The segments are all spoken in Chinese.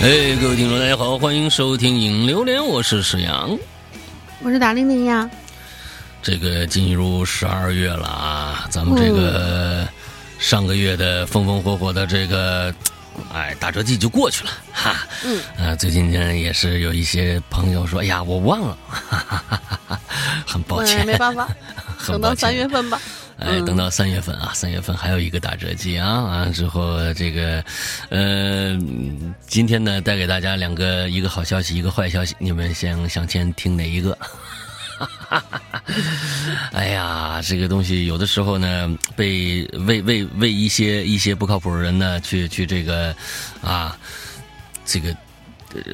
哎，各位听众，大家好，欢迎收听《影榴莲》，我是史阳，我是达玲玲呀。这个进入十二月了啊，咱们这个上个月的风风火火的这个，哎，打折季就过去了哈。嗯。啊，最近呢也是有一些朋友说，哎呀，我忘了，哈哈哈哈很抱歉，没办法，等到三月份吧。哎，等到三月份啊，三月份还有一个打折季啊，完了之后这个，呃，今天呢带给大家两个，一个好消息，一个坏消息，你们想想先听哪一个？哈哈哈哎呀，这个东西有的时候呢，被为为为一些一些不靠谱的人呢，去去这个，啊，这个。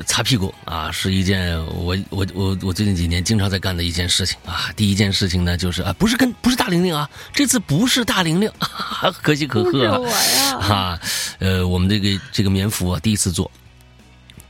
擦屁股啊，是一件我我我我最近几年经常在干的一件事情啊。第一件事情呢，就是啊，不是跟不是大玲玲啊，这次不是大玲玲，可喜可贺啊。哈，呃，我们这个这个棉服啊，第一次做，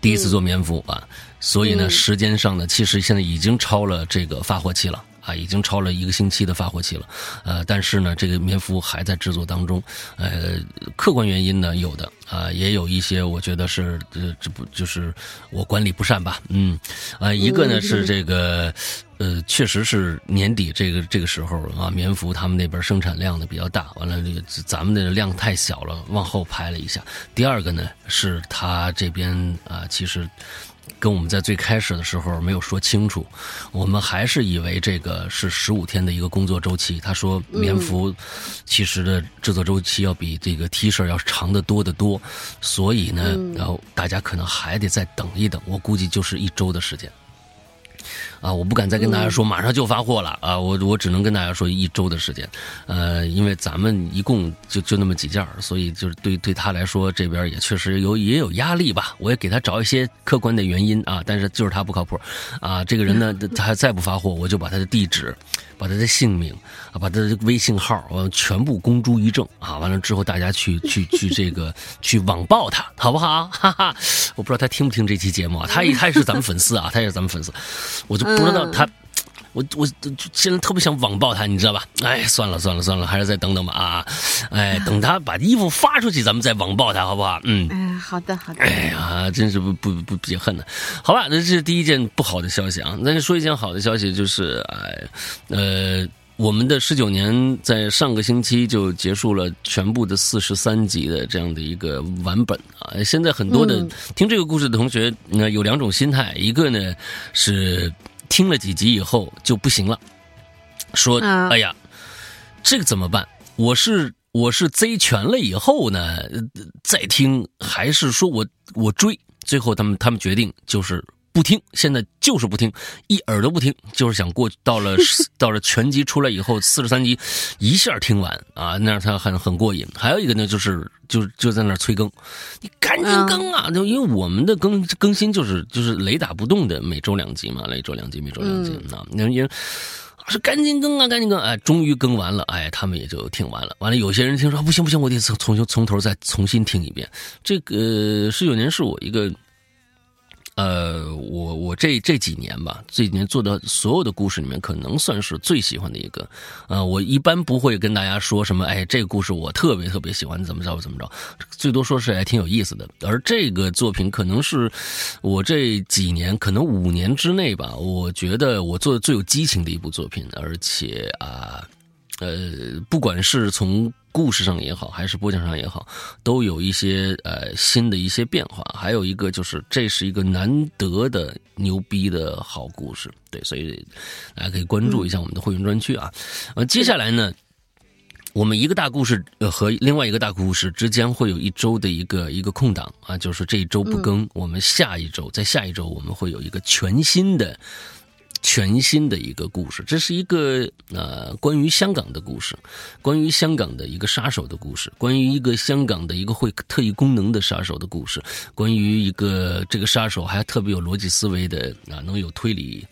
第一次做棉服啊，所以呢，时间上呢，其实现在已经超了这个发货期了。啊，已经超了一个星期的发货期了，呃，但是呢，这个棉服还在制作当中，呃，客观原因呢有的啊，也有一些我觉得是这这不就是我管理不善吧，嗯，啊，一个呢是这个，呃，确实是年底这个这个时候啊，棉服他们那边生产量呢比较大，完了这个咱们的量太小了，往后排了一下。第二个呢是他这边啊，其实。跟我们在最开始的时候没有说清楚，我们还是以为这个是十五天的一个工作周期。他说棉服其实的制作周期要比这个 T 恤要长得多得多，所以呢，然后大家可能还得再等一等。我估计就是一周的时间。啊，我不敢再跟大家说马上就发货了啊！我我只能跟大家说一周的时间，呃，因为咱们一共就就那么几件所以就是对对他来说这边也确实有也有压力吧。我也给他找一些客观的原因啊，但是就是他不靠谱啊。这个人呢，他再不发货，我就把他的地址。把他的姓名啊，把他的微信号，完全部公诸于众啊！完了之后，大家去去去这个去网暴他，好不好？哈哈！我不知道他听不听这期节目啊？他也他也是咱们粉丝啊，他也是咱们粉丝，我就不知道他。我我现在特别想网暴他，你知道吧？哎，算了算了算了，还是再等等吧啊！哎，等他把衣服发出去，咱们再网暴他，好不好？嗯，哎，好的好的。哎呀，真是不不不解恨呢。好吧，那这是第一件不好的消息啊。那说一件好的消息，就是哎，呃，我们的十九年在上个星期就结束了全部的四十三集的这样的一个完本啊。现在很多的听这个故事的同学，那有两种心态，一个呢是。听了几集以后就不行了，说：“哎呀，这个怎么办？我是我是贼全了以后呢，再听还是说我我追？最后他们他们决定就是不听，现在就是不听，一耳朵不听，就是想过到了 到了全集出来以后四十三集一下听完啊，那样他很很过瘾。还有一个呢，就是就就在那催更，你赶紧更啊！就因为我们的更更新就是就是雷打不动的，每周两集嘛，每周两集，每周两集啊。那因为说赶紧更啊，赶紧更！哎，终于更完了，哎，他们也就听完了。完了，有些人听说不行不行，我得从从从头再重新听一遍。这个十九年是我一个。呃，我我这这几年吧，这几年做的所有的故事里面，可能算是最喜欢的一个。呃，我一般不会跟大家说什么，哎，这个故事我特别特别喜欢，怎么着怎么着，最多说是还挺有意思的。而这个作品可能是我这几年，可能五年之内吧，我觉得我做的最有激情的一部作品，而且啊。不管是从故事上也好，还是播讲上也好，都有一些呃新的一些变化。还有一个就是，这是一个难得的牛逼的好故事，对，所以大家可以关注一下我们的会员专区啊。呃，接下来呢，我们一个大故事和另外一个大故事之间会有一周的一个一个空档啊，就是这一周不更，我们下一周在下一周我们会有一个全新的。全新的一个故事，这是一个呃关于香港的故事，关于香港的一个杀手的故事，关于一个香港的一个会特异功能的杀手的故事，关于一个这个杀手还特别有逻辑思维的啊，能有推理，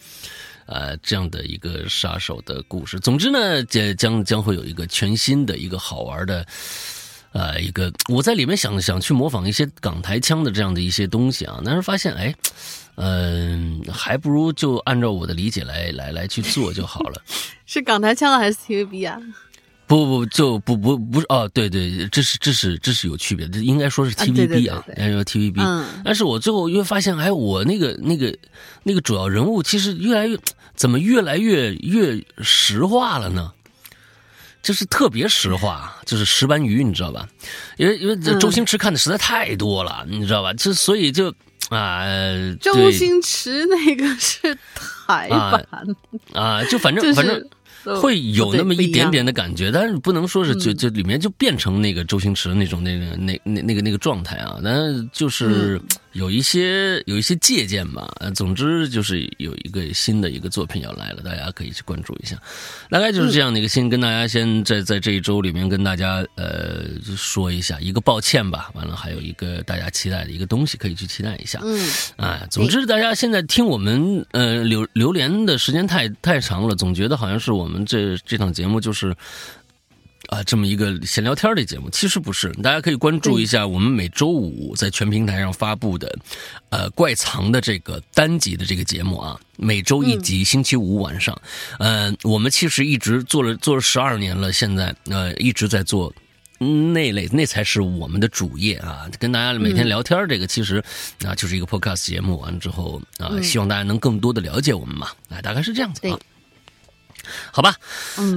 呃这样的一个杀手的故事。总之呢，将将将会有一个全新的一个好玩的。呃，一个我在里面想想去模仿一些港台腔的这样的一些东西啊，但是发现哎，嗯，还不如就按照我的理解来来来去做就好了。是港台腔还是 TVB 啊？不不就不不不是哦，对对，这是这是这是有区别，这应该说是 TVB 啊，应该说 TVB。嗯，但是我最后又发现，哎，我那个那个那个主要人物其实越来越怎么越来越越实话了呢？就是特别实话，就是石斑鱼，你知道吧？因为因为周星驰看的实在太多了，你知道吧？就所以就啊，周星驰那个是台版。啊，就反正反正。会有那么一点点的感觉，但是不能说是就就里面就变成那个周星驰那种那个那那那个那个状态啊，但就是有一些有一些借鉴吧。总之就是有一个新的一个作品要来了，大家可以去关注一下。大概就是这样的一个，先跟大家先在在这一周里面跟大家呃说一下一个抱歉吧。完了还有一个大家期待的一个东西可以去期待一下。嗯，啊，总之大家现在听我们呃留留连的时间太太长了，总觉得好像是我们。我们这这档节目就是啊，这么一个闲聊天的节目，其实不是。大家可以关注一下我们每周五在全平台上发布的呃怪藏的这个单集的这个节目啊，每周一集，星期五晚上。嗯，我们其实一直做了做了十二年了，现在呃一直在做那类，那才是我们的主业啊。跟大家每天聊天，这个其实啊就是一个 podcast 节目。完了之后啊，希望大家能更多的了解我们嘛。哎，大概是这样子啊。好吧，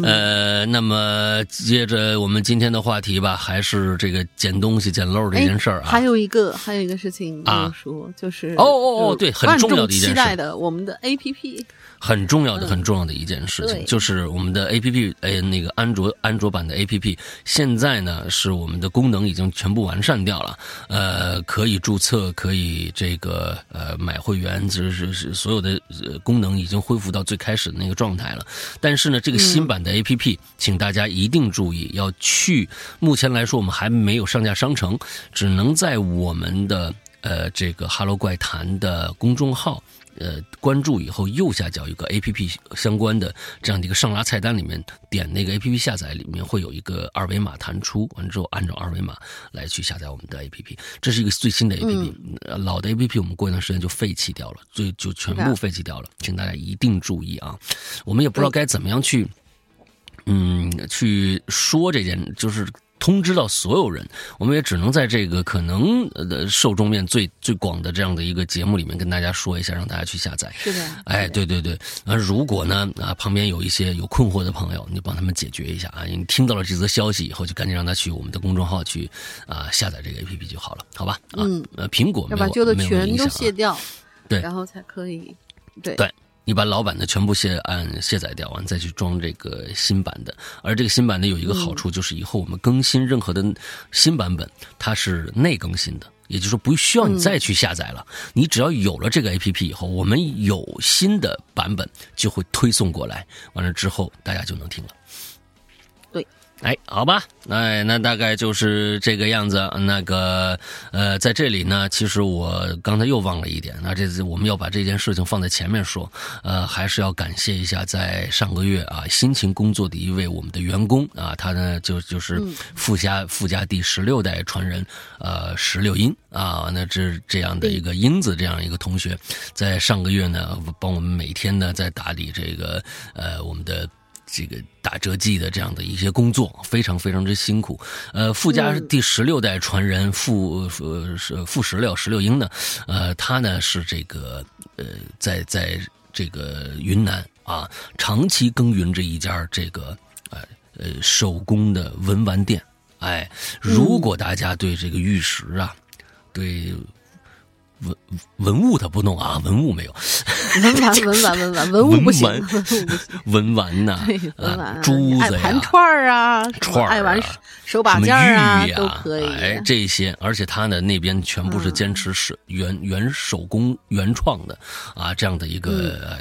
呃，那么接着我们今天的话题吧，还是这个捡东西捡漏这件事儿啊。还有一个，还有一个事情要说，就是哦哦哦，对，很重要的一件事，期待的我们的 A P P。很重要的、很重要的一件事情，就是我们的 A P P，哎，那个安卓安卓版的 A P P，现在呢是我们的功能已经全部完善掉了，呃，可以注册，可以这个呃买会员，就是是所有的功能已经恢复到最开始的那个状态了。但是呢，这个新版的 A P P，请大家一定注意，要去。目前来说，我们还没有上架商城，只能在我们的呃这个 Hello 怪谈的公众号。呃，关注以后右下角有个 A P P 相关的这样的一个上拉菜单，里面点那个 A P P 下载，里面会有一个二维码弹出，完之后按照二维码来去下载我们的 A P P。这是一个最新的 A P P，老的 A P P 我们过一段时间就废弃掉了，就就全部废弃掉了，请大家一定注意啊！我们也不知道该怎么样去，嗯，去说这件就是。通知到所有人，我们也只能在这个可能呃受众面最最广的这样的一个节目里面跟大家说一下，让大家去下载。是的，哎，对对对。啊，如果呢啊旁边有一些有困惑的朋友，你帮他们解决一下啊。你听到了这则消息以后，就赶紧让他去我们的公众号去啊下载这个 APP 就好了，好吧？嗯，呃，苹果要把旧的全都卸掉，对，然后才可以，对对。你把老版的全部卸按卸载掉完，再去装这个新版的。而这个新版的有一个好处，就是以后我们更新任何的新版本，它是内更新的，也就是说不需要你再去下载了。你只要有了这个 A P P 以后，我们有新的版本就会推送过来，完了之后大家就能听了。哎，好吧，哎，那大概就是这个样子。那个，呃，在这里呢，其实我刚才又忘了一点。那这次我们要把这件事情放在前面说，呃，还是要感谢一下在上个月啊辛勤工作的一位我们的员工啊，他呢就就是富家富家第十六代传人，呃，石六英啊，那这这样的一个英子这样一个同学，在上个月呢帮我们每天呢在打理这个呃我们的。这个打折季的这样的一些工作非常非常之辛苦，呃，傅家第十六代传人傅呃是富石榴石六英呢，呃，他呢是这个呃在在这个云南啊长期耕耘着一家这个呃呃手工的文玩店，哎，如果大家对这个玉石啊，对。文文物他不弄啊，文物没有。文玩 文玩文玩文物不行，文玩呐，珠子呀，盘串儿啊，串儿啊，手把件啊，都可以。哎，这些，而且他呢那边全部是坚持是原原手工原创的啊，这样的一个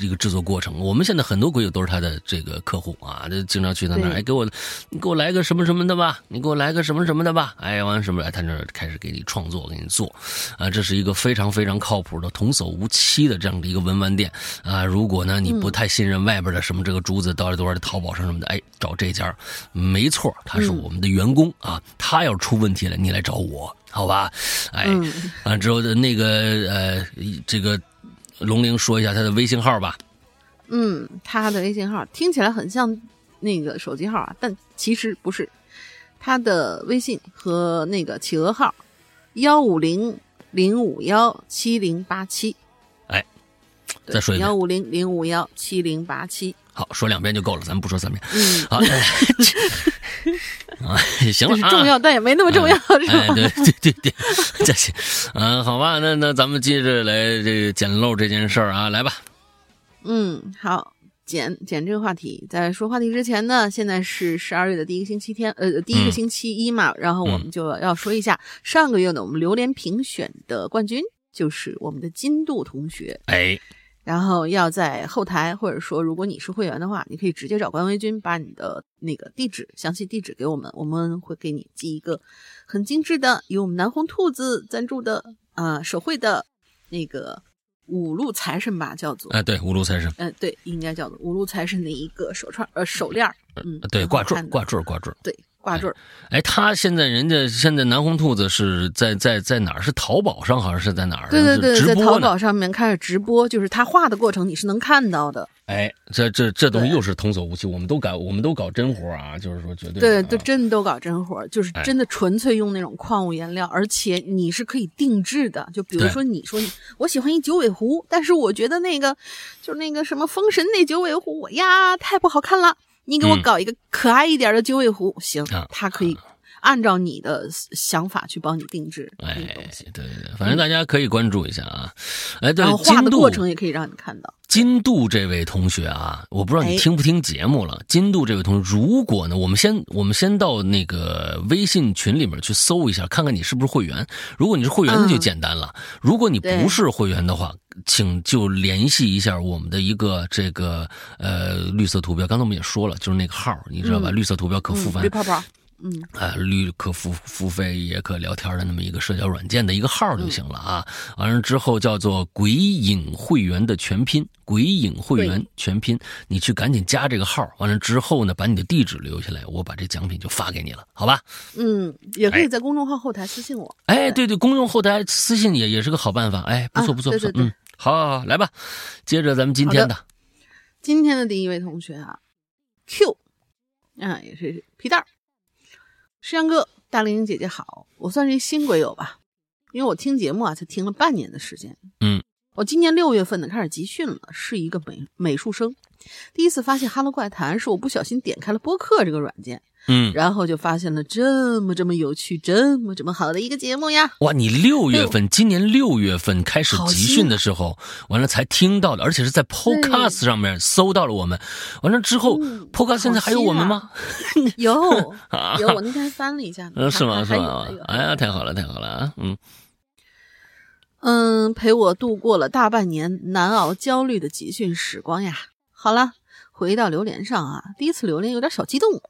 一个制作过程。我们现在很多鬼友都是他的这个客户啊，就经常去他那儿，哎，给我你给我来个什么什么的吧，你给我来个什么什么的吧，哎，完什么来，他那开始给你创作，给你做啊。这是一个非常非常靠谱的、童叟无欺的这样的一个文玩店啊！如果呢你不太信任外边的什么这个珠子，到底多少的淘宝上什么的，哎，找这家没错，他是我们的员工啊。他要出问题了，你来找我，好吧？哎，完之后的那个呃，这个龙玲说一下他的微信号吧。嗯，他的微信号听起来很像那个手机号啊，但其实不是，他的微信和那个企鹅号幺五零零五幺七零八七。哎，再说一遍幺五零零五幺七零八七。好，说两遍就够了，咱们不说三遍。嗯，好，啊，行了啊，重要，但也没那么重要，是哎，吧？对对对对，这行，嗯，好吧，那那咱们接着来这个捡漏这件事儿啊，来吧。嗯，好，捡捡这个话题。在说话题之前呢，现在是十二月的第一个星期天，呃，第一个星期一嘛，然后我们就要说一下上个月呢，我们榴莲评选的冠军就是我们的金度同学。哎，然后要在后台，或者说如果你是会员的话，你可以直接找关微君，把你的那个地址、详细地址给我们，我们会给你寄一个很精致的，由我们南红兔子赞助的啊、手绘的那个五路财神吧，叫做。哎，对，五路财神，嗯，对，应该叫做五路财神的一个手串呃手链儿，嗯，对，挂坠挂坠挂坠。对挂坠儿，哎，他现在人家现在南红兔子是在在在哪儿？是淘宝上还是在哪儿？对对对，在淘。宝上面开始直播，就是他画的过程你是能看到的，哎，这这这东西又是童叟无欺，我们都搞我们都搞真活啊，就是说绝对对，的都啊真都搞真活儿，就是哎真的纯粹用那种矿物颜料，而且你是可以定制的。就比如说，你说你我喜欢一九尾狐，但是我觉得那个就是那个什么封神那九尾狐，我呀太不好看了，你给我嗯搞一个可爱一点的九尾狐，行啊，它可以按照你的想法去帮你定制哎对对对，反正大家可以关注一下啊。哎，对然后，画的过程也可以让你看到。金度这位同学啊，我不知道你哎听不听节目了。金度这位同学，如果呢，我们先我们先到那个微信群里面去搜一下，看看你是不是会员。如果你是会员，那就嗯简单了；如果你不是会员的话，请就联系一下我们的一个这个呃绿色图标。刚才我们也说了，就是那个号，你知道吧？嗯绿色图标可付嗯，绿泡泡，嗯，啊，绿可付付费也可聊天的那么一个社交软件的一个号就行了啊。完了之后叫做“鬼影会员”的全拼，“鬼影会员”全拼，你去赶紧加这个号。完了之后呢，把你的地址留下来，我把这奖品就发给你了，好吧？嗯，也可哎以在公众号后台私信我。哎，对对，公众后台私信也也是个好办法。哎，不错啊不错不错，对对对嗯，好好好，来吧，接着咱们今天好的今天的第一位同学啊，Q，啊，也是皮蛋儿，石阳哥，大玲姐姐好，我算是一新鬼友吧，因为我听节目啊才听了半年的时间，嗯，我今年六月份呢开始集训了，是一个美美术生，第一次发现《哈喽怪谈》是我不小心点开了播客这个软件，嗯，然后就发现了这么这么有趣、这么这么好的一个节目呀，哇，你六月份，今年六月份开始集训的时候，完了才听到的，而且是在 Podcast 上面搜到了我们。完了之后、嗯 p o d c a s t 现在还有我们吗？有啊有，我那天还翻了一下呢，呃，是吗？是吗？哎呀，太好了，太好了啊！嗯，嗯，陪我度过了大半年难熬焦虑的集训时光呀。好了，回到榴莲上啊，第一次榴莲有点小激动。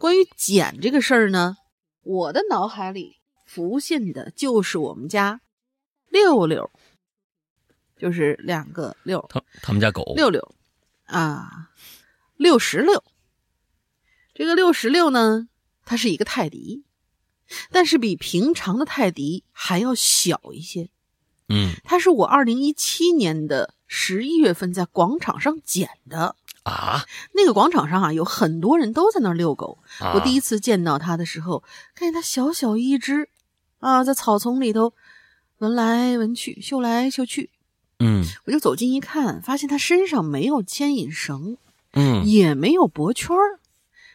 关于捡这个事儿呢，我的脑海里浮现的就是我们家六六，就是两个六他他们家狗六六啊，六十六。这个六十六呢，它是一个泰迪，但是比平常的泰迪还要小一些。嗯它是我二零一七年的十一月份在广场上捡的。啊那个广场上啊，有很多人都在那儿遛狗。啊！我第一次见到它的时候，看见它小小一只，啊，在草丛里头闻来闻去，嗅来嗅去。嗯我就走近一看，发现它身上没有牵引绳，嗯也没有脖圈儿，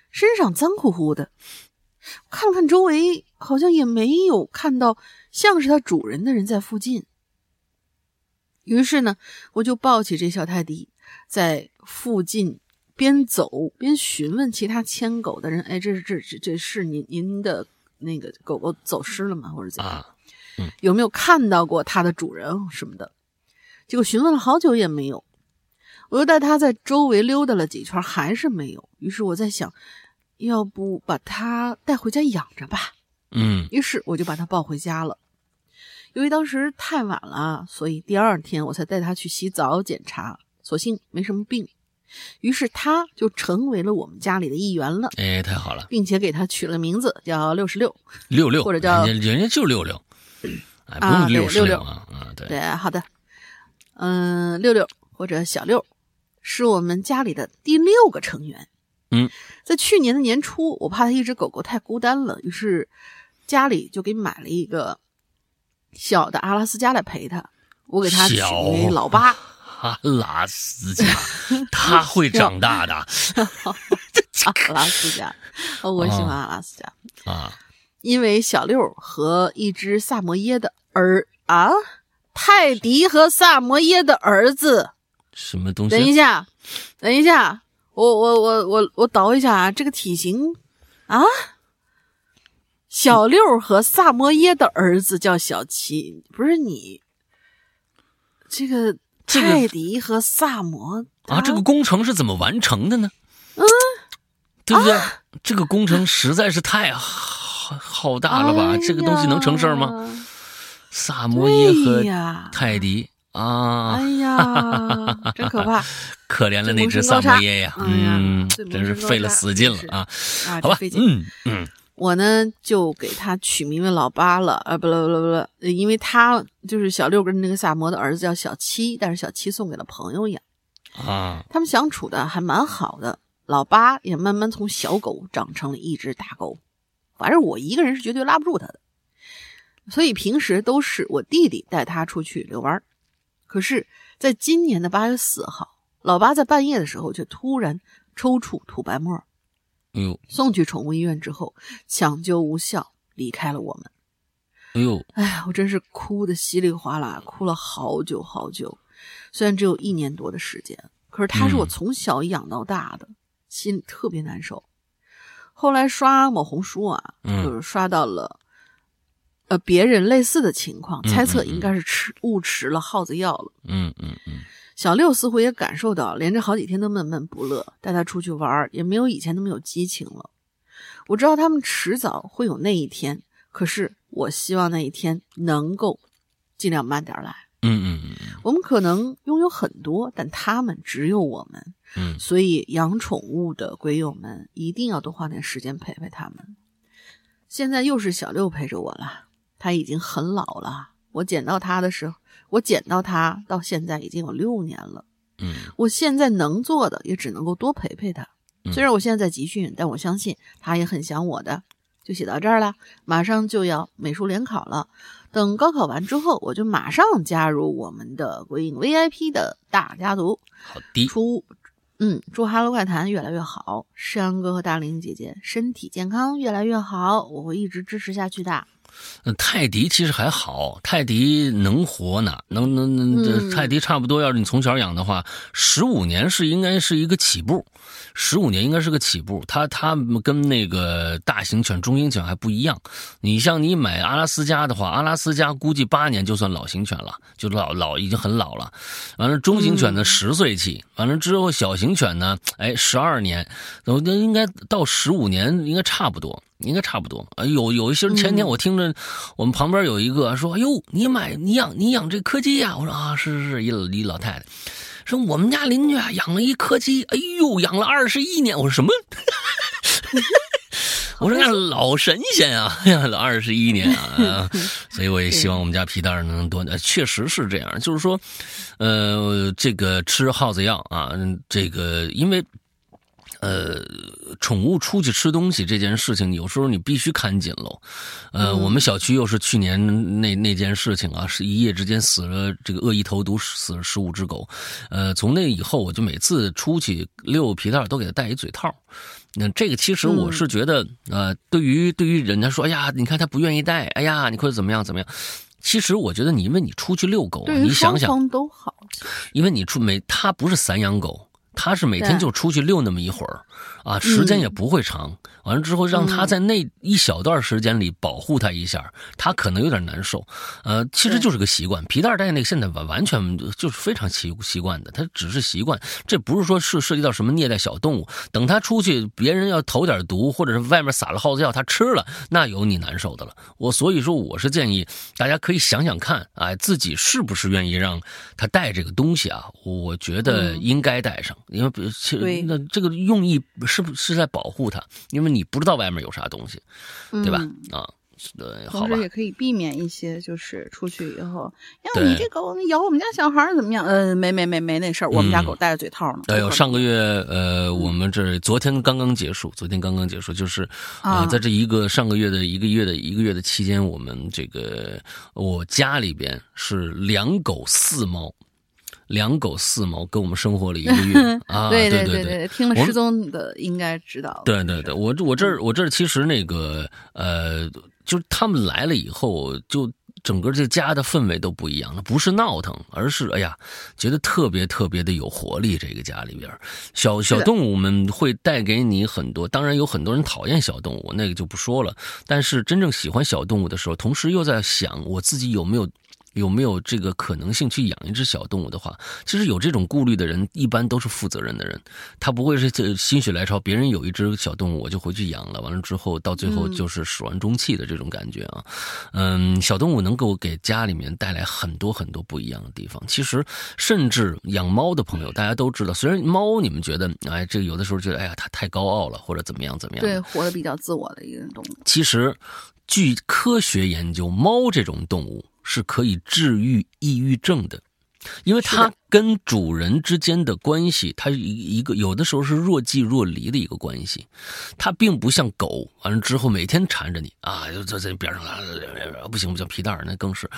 身上脏乎乎的。看了看周围，好像也没有看到像是它主人的人在附近。于是呢，我就抱起这小泰迪，在附近边走边询问其他牵狗的人：“哎，这是这这这是您您的那个狗狗走失了吗？或者怎样？啊有没有看到过它的主人什么的？”结果询问了好久也没有。我又带它在周围溜达了几圈，还是没有。于是我在想，要不把它带回家养着吧？嗯于是我就把它抱回家了。由于当时太晚了，所以第二天我才带它去洗澡检查，所幸没什么病。于是它就成为了我们家里的一员了，哎，太好了，并且给它取了名字叫六十六。六六或者叫人家就六六，哎，不啊六十六六啊啊，对，对，好的，嗯，六六或者小六，是我们家里的第六个成员。嗯，在去年的年初，我怕他一只狗狗太孤单了，于是家里就给买了一个小的阿拉斯加来陪他。我给他取名为老八。阿拉斯加，他会长大的。阿拉斯加，我喜欢阿拉斯加啊，因为小六和一只萨摩耶的儿啊，泰迪和萨摩耶的儿子。什么东西？等一下，等一下，我我我我我倒一下啊，这个体型啊，小六和萨摩耶的儿子叫小七，不是你。这个泰迪和萨摩啊，这个工程是怎么完成的呢？嗯，对不对？这个工程实在是太浩浩大了吧？这个东西能成事儿吗？萨摩耶和泰迪啊，哎呀，真可怕！可怜了那只萨摩耶呀，嗯，真是费了死劲了啊！好吧，嗯嗯。我呢就给他取名为老八了，啊，不不不不不，因为他就是小六跟那个萨摩的儿子叫小七，但是小七送给了朋友养，啊，他们相处的还蛮好的。老八也慢慢从小狗长成了一只大狗，反正我一个人是绝对拉不住他的，所以平时都是我弟弟带他出去遛弯可是，在今年的八月四号，老八在半夜的时候却突然抽搐吐白沫。哎呦！送去宠物医院之后，抢救无效，离开了我们。哎呦！哎呀，我真是哭的稀里哗啦，哭了好久好久。虽然只有一年多的时间，可是它是我从小养到大的，心里特别难受。后来刷某红书啊，就是刷到了呃别人类似的情况，猜测应该是吃误吃了耗子药了。嗯嗯嗯。小六似乎也感受到，连着好几天都闷闷不乐，带他出去玩也没有以前那么有激情了。我知道他们迟早会有那一天，可是我希望那一天能够尽量慢点来。嗯嗯嗯，我们可能拥有很多，但他们只有我们。嗯，所以养宠物的鬼友们一定要多花点时间陪陪他们。现在又是小六陪着我了，他已经很老了。我捡到他的时候。我捡到它到现在已经有六年了，嗯，我现在能做的也只能够多陪陪他。虽然我现在在集训，但我相信他也很想我的。就写到这儿了，马上就要美术联考了，等高考完之后，我就马上加入我们的鬼影 VIP 的大家族。好的，出，嗯，祝哈喽怪谈越来越好，山哥和大玲姐姐身体健康越来越好，我会一直支持下去的。泰迪其实还好，泰迪能活呢，能能能，泰迪差不多，要是你从小养的话，十五年是应该是一个起步，十五年应该是个起步。它它跟那个大型犬、中型犬还不一样。你像你买阿拉斯加的话，阿拉斯加估计八年就算老型犬了，就老老已经很老了。完了，中型犬呢十岁起，完了之后小型犬呢，哎，十二年，那应该到十五年应该差不多。应该差不多啊，有有一些人前天我听着，我们旁边有一个说：“哎呦，你买你养你养这柯基呀？”我说：“啊，是是是，一一老太太说我们家邻居啊养了一柯基，哎呦，养了二十一年。”我说：“什么？” 我说：“那老神仙啊，养了二十一年啊！”所以我也希望我们家皮蛋能多。确实是这样，就是说，呃，这个吃耗子药啊，这个因为。呃，宠物出去吃东西这件事情，有时候你必须看紧喽。呃，我们小区又是去年那那件事情啊，是一夜之间死了这个恶意投毒死了十五只狗。呃，从那以后，我就每次出去遛皮蛋都给它戴一嘴套。那这个其实我是觉得，呃，对于对于人家说，哎呀，你看他不愿意戴，哎呀，你或者怎么样怎么样。其实我觉得，你因为你出去遛狗，你想想都好，因为你出没，它不是散养狗。他是每天就出去遛那么一会儿，啊，时间也不会长。完了之后，让他在那一小段时间里保护他一下，他可能有点难受。呃，其实就是个习惯。皮带带那个现在完完全就是非常习习惯的，他只是习惯，这不是说是涉及到什么虐待小动物。等他出去，别人要投点毒，或者是外面撒了耗子药，他吃了，那有你难受的了。我所以说，我是建议大家可以想想看，哎，自己是不是愿意让他带这个东西啊？我觉得应该带上。因为其实，那这个用意是不是在保护它？因为你不知道外面有啥东西，对吧？啊，对，好吧同时。也可以避免一些，就是出去以后，呀，对你这狗咬我们家小孩怎么样？呃，没没没没那事儿，我们家嗯狗戴着嘴套呢。哎呦，上个月呃，我们这昨天刚刚结束，昨天刚刚结束，就是呃，啊在这一个上个月的一个月的一个月的期间，我们这个我家里边是两狗四猫，两狗四猫跟我们生活了一个月 啊，对对对对。听了失踪的应该知道。对对对，我这我这我这其实那个呃，就是他们来了以后，就整个这家的氛围都不一样了，不是闹腾，而是哎呀，觉得特别特别的有活力。这个家里边，小小动物们会带给你很多，当然有很多人讨厌小动物，那个就不说了。但是真正喜欢小动物的时候，同时又在想我自己有没有。有没有这个可能性去养一只小动物的话，其实有这种顾虑的人，一般都是负责任的人。他不会是这心血来潮，别人有一只小动物，我就回去养了，完了之后到最后就是始乱终弃的这种感觉啊。嗯，小动物能够给家里面带来很多很多不一样的地方。其实，甚至养猫的朋友，大家都知道，虽然猫你们觉得，哎，这个有的时候觉得，哎呀，它太高傲了，或者怎么样怎么样。对，活得比较自我的一个动物。其实，据科学研究，猫这种动物是可以治愈抑郁症的，因为它跟主人之间的关系，它一一个有的时候是若即若离的一个关系，它并不像狗，完了之后每天缠着你啊，就在在边上啊，不行不行，皮蛋儿那更是，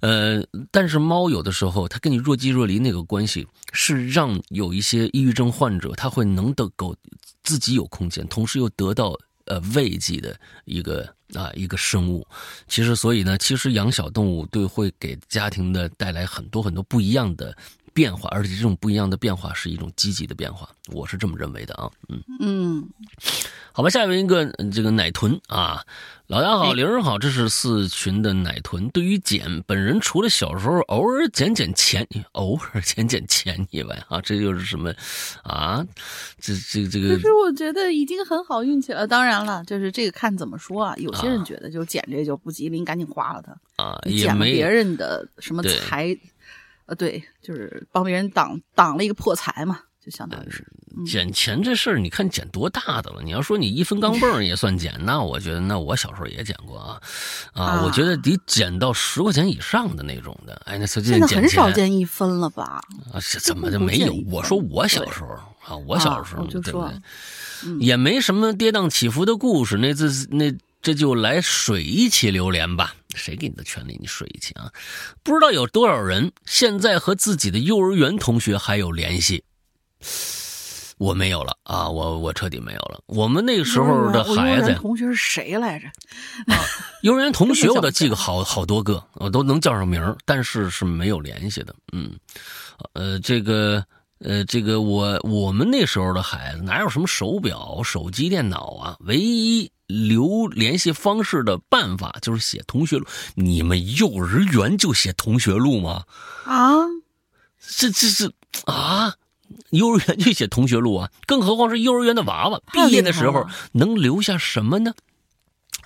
呃，但是猫有的时候它跟你若即若离那个关系，是让有一些抑郁症患者他会能得狗自己有空间，同时又得到呃慰藉的一个啊一个生物。其实，所以呢，其实养小动物对会给家庭的带来很多很多不一样的变化，而且这种不一样的变化是一种积极的变化，我是这么认为的啊。嗯，嗯，好吧，下面一个呃这个奶豚啊，老大好，哎玲儿好，这是四群的奶豚。对于捡，本人除了小时候偶尔捡捡钱，偶尔捡捡钱以外啊，这又是什么啊？这这这个可是我觉得已经很好运气了。当然了，就是这个看怎么说啊。有些人觉得就捡这就不吉利，你赶紧花了它。啊，你也没捡别人的什么财，呃，对，就是帮别人挡挡了一个破财嘛，就相当于是。捡钱这事儿，你看捡多大的了？你要说你一分钢镚也算捡，那我觉得那我小时候也捡过啊啊！啊我觉得得捡到十块钱以上的那种的。哎，那随现便捡在很少钱见一分了吧？啊，这怎么就没有？我说我小时候啊，我小时候啊就说对不对？也没什么跌宕起伏的故事，那这那这就来水一起榴莲吧。谁给你的权利？你睡一起啊？不知道有多少人现在和自己的幼儿园同学还有联系。我没有了啊，我我彻底没有了。我们那个时候的孩子，同学是谁来着？啊幼儿园同学我倒记个好好多个，我都能叫上名儿，但是是没有联系的。嗯，呃，这个呃，这个我我们那时候的孩子哪有什么手表、手机、电脑啊？唯一留联系方式的办法就是写同学录。你们幼儿园就写同学录吗？啊，这这是啊，幼儿园就写同学录啊，更何况是幼儿园的娃娃，毕业的时候能留下什么呢？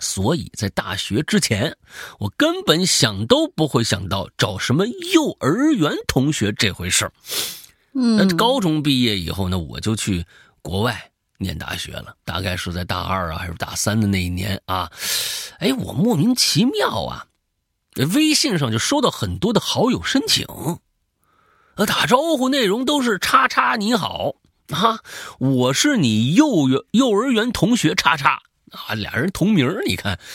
所以在大学之前，我根本想都不会想到找什么幼儿园同学这回事儿。那嗯，高中毕业以后呢，我就去国外念大学了，大概是在大二啊还是大三的那一年啊。哎，我莫名其妙啊，微信上就收到很多的好友申请，呃，打招呼内容都是“叉叉你好”啊，我是你幼园幼儿园同学叉叉啊，俩人同名你看。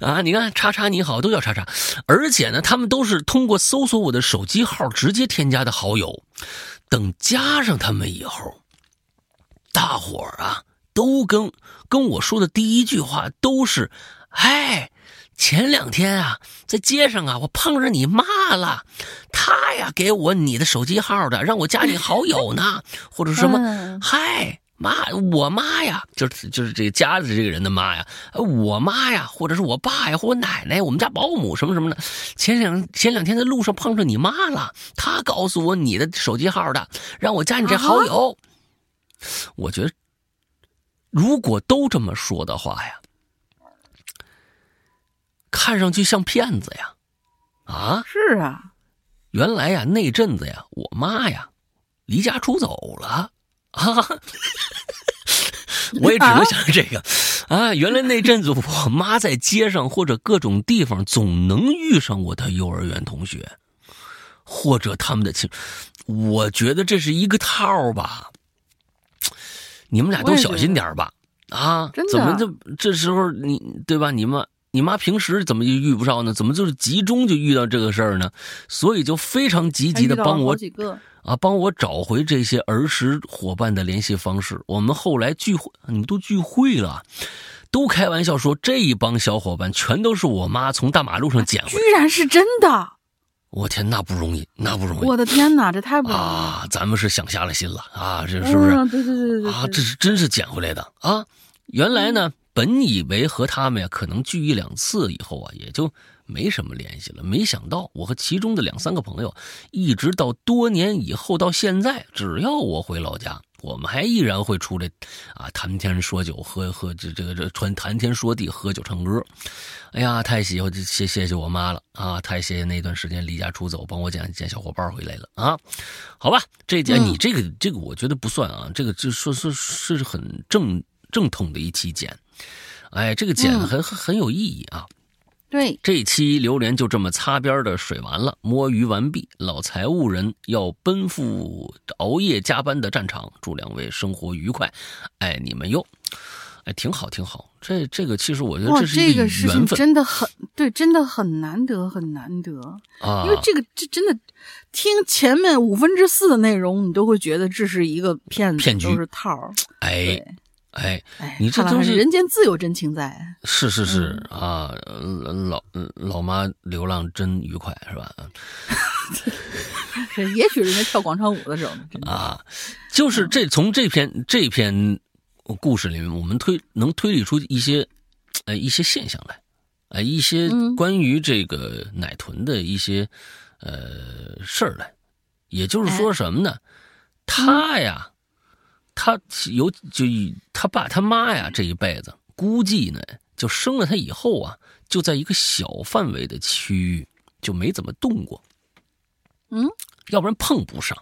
啊，你看，叉叉你好，都叫叉叉，而且呢，他们都是通过搜索我的手机号直接添加的好友。等加上他们以后，大伙儿啊都跟跟我说的第一句话都是：“哎，前两天啊，在街上啊，我碰着你妈了，她呀给我你的手机号的，让我加你好友呢，或者什么，嗯嗨。”妈，我妈呀，就是就是这个家的这个人的妈呀，呃我妈呀，或者是我爸呀，或我奶奶，我们家保姆什么什么的。前两前两天在路上碰上你妈了，她告诉我你的手机号的，让我加你这好友。我觉得，如果都这么说的话呀，看上去像骗子呀，啊，是啊，原来呀那阵子呀，我妈呀离家出走了啊，我也只能想着这个。啊，原来那阵子我妈在街上或者各种地方总能遇上我的幼儿园同学，或者他们的亲，我觉得这是一个套儿吧。你们俩都小心点儿吧，啊，怎么就这时候你对吧？你妈你妈平时怎么就遇不上呢？怎么就是集中就遇到这个事儿呢？所以就非常积极的帮我几个，啊，帮我找回这些儿时伙伴的联系方式。我们后来聚会，你们都聚会了，都开玩笑说这一帮小伙伴全都是我妈从大马路上捡回来居。然是真的！我天，那不容易，那不容易我的天哪，这太不容易了，啊！咱们是想瞎了心了啊，这是不是？嗯对对对对对啊，这是真是捡回来的啊！原来呢，本以为和他们呀可能聚一两次以后啊，也就没什么联系了。没想到我和其中的两三个朋友，一直到多年以后到现在，只要我回老家，我们还依然会出来啊谈天说酒，喝喝这这个这传谈天说地，喝酒唱歌。哎呀，太喜欢谢谢谢我妈了啊！太谢谢那段时间离家出走，帮我捡捡小伙伴回来了啊！好吧，这件、嗯你这个这个我觉得不算啊，这个就说说是很正正统的一期捡，哎，这个捡很很有意义啊。对，这一期榴莲就这么擦边的水完了，摸鱼完毕，老财务人要奔赴熬夜加班的战场。祝两位生活愉快，爱你们哟！哎，挺好，挺好。这这个其实我觉得哇，这是这个一个事情缘分真的很对，真的很难得，很难得。啊因为这个这真的，听前面五分之四的内容，你都会觉得这是一个骗子，骗局都是套儿。哎对，哎，哎，你这都是人间自有真情在。是是是、嗯啊，呃老老妈流浪真愉快是吧？也许人家跳广场舞的时候呢，啊，就是这从这篇这篇故事里面，我们推能推理出一些呃一些现象来，呃一些嗯关于这个奶豚的一些呃事儿来。也就是说什么呢？他呀，他有就以他爸他妈呀这一辈子，估计呢就生了他以后啊，就在一个小范围的区域就没怎么动过，嗯，要不然碰不上。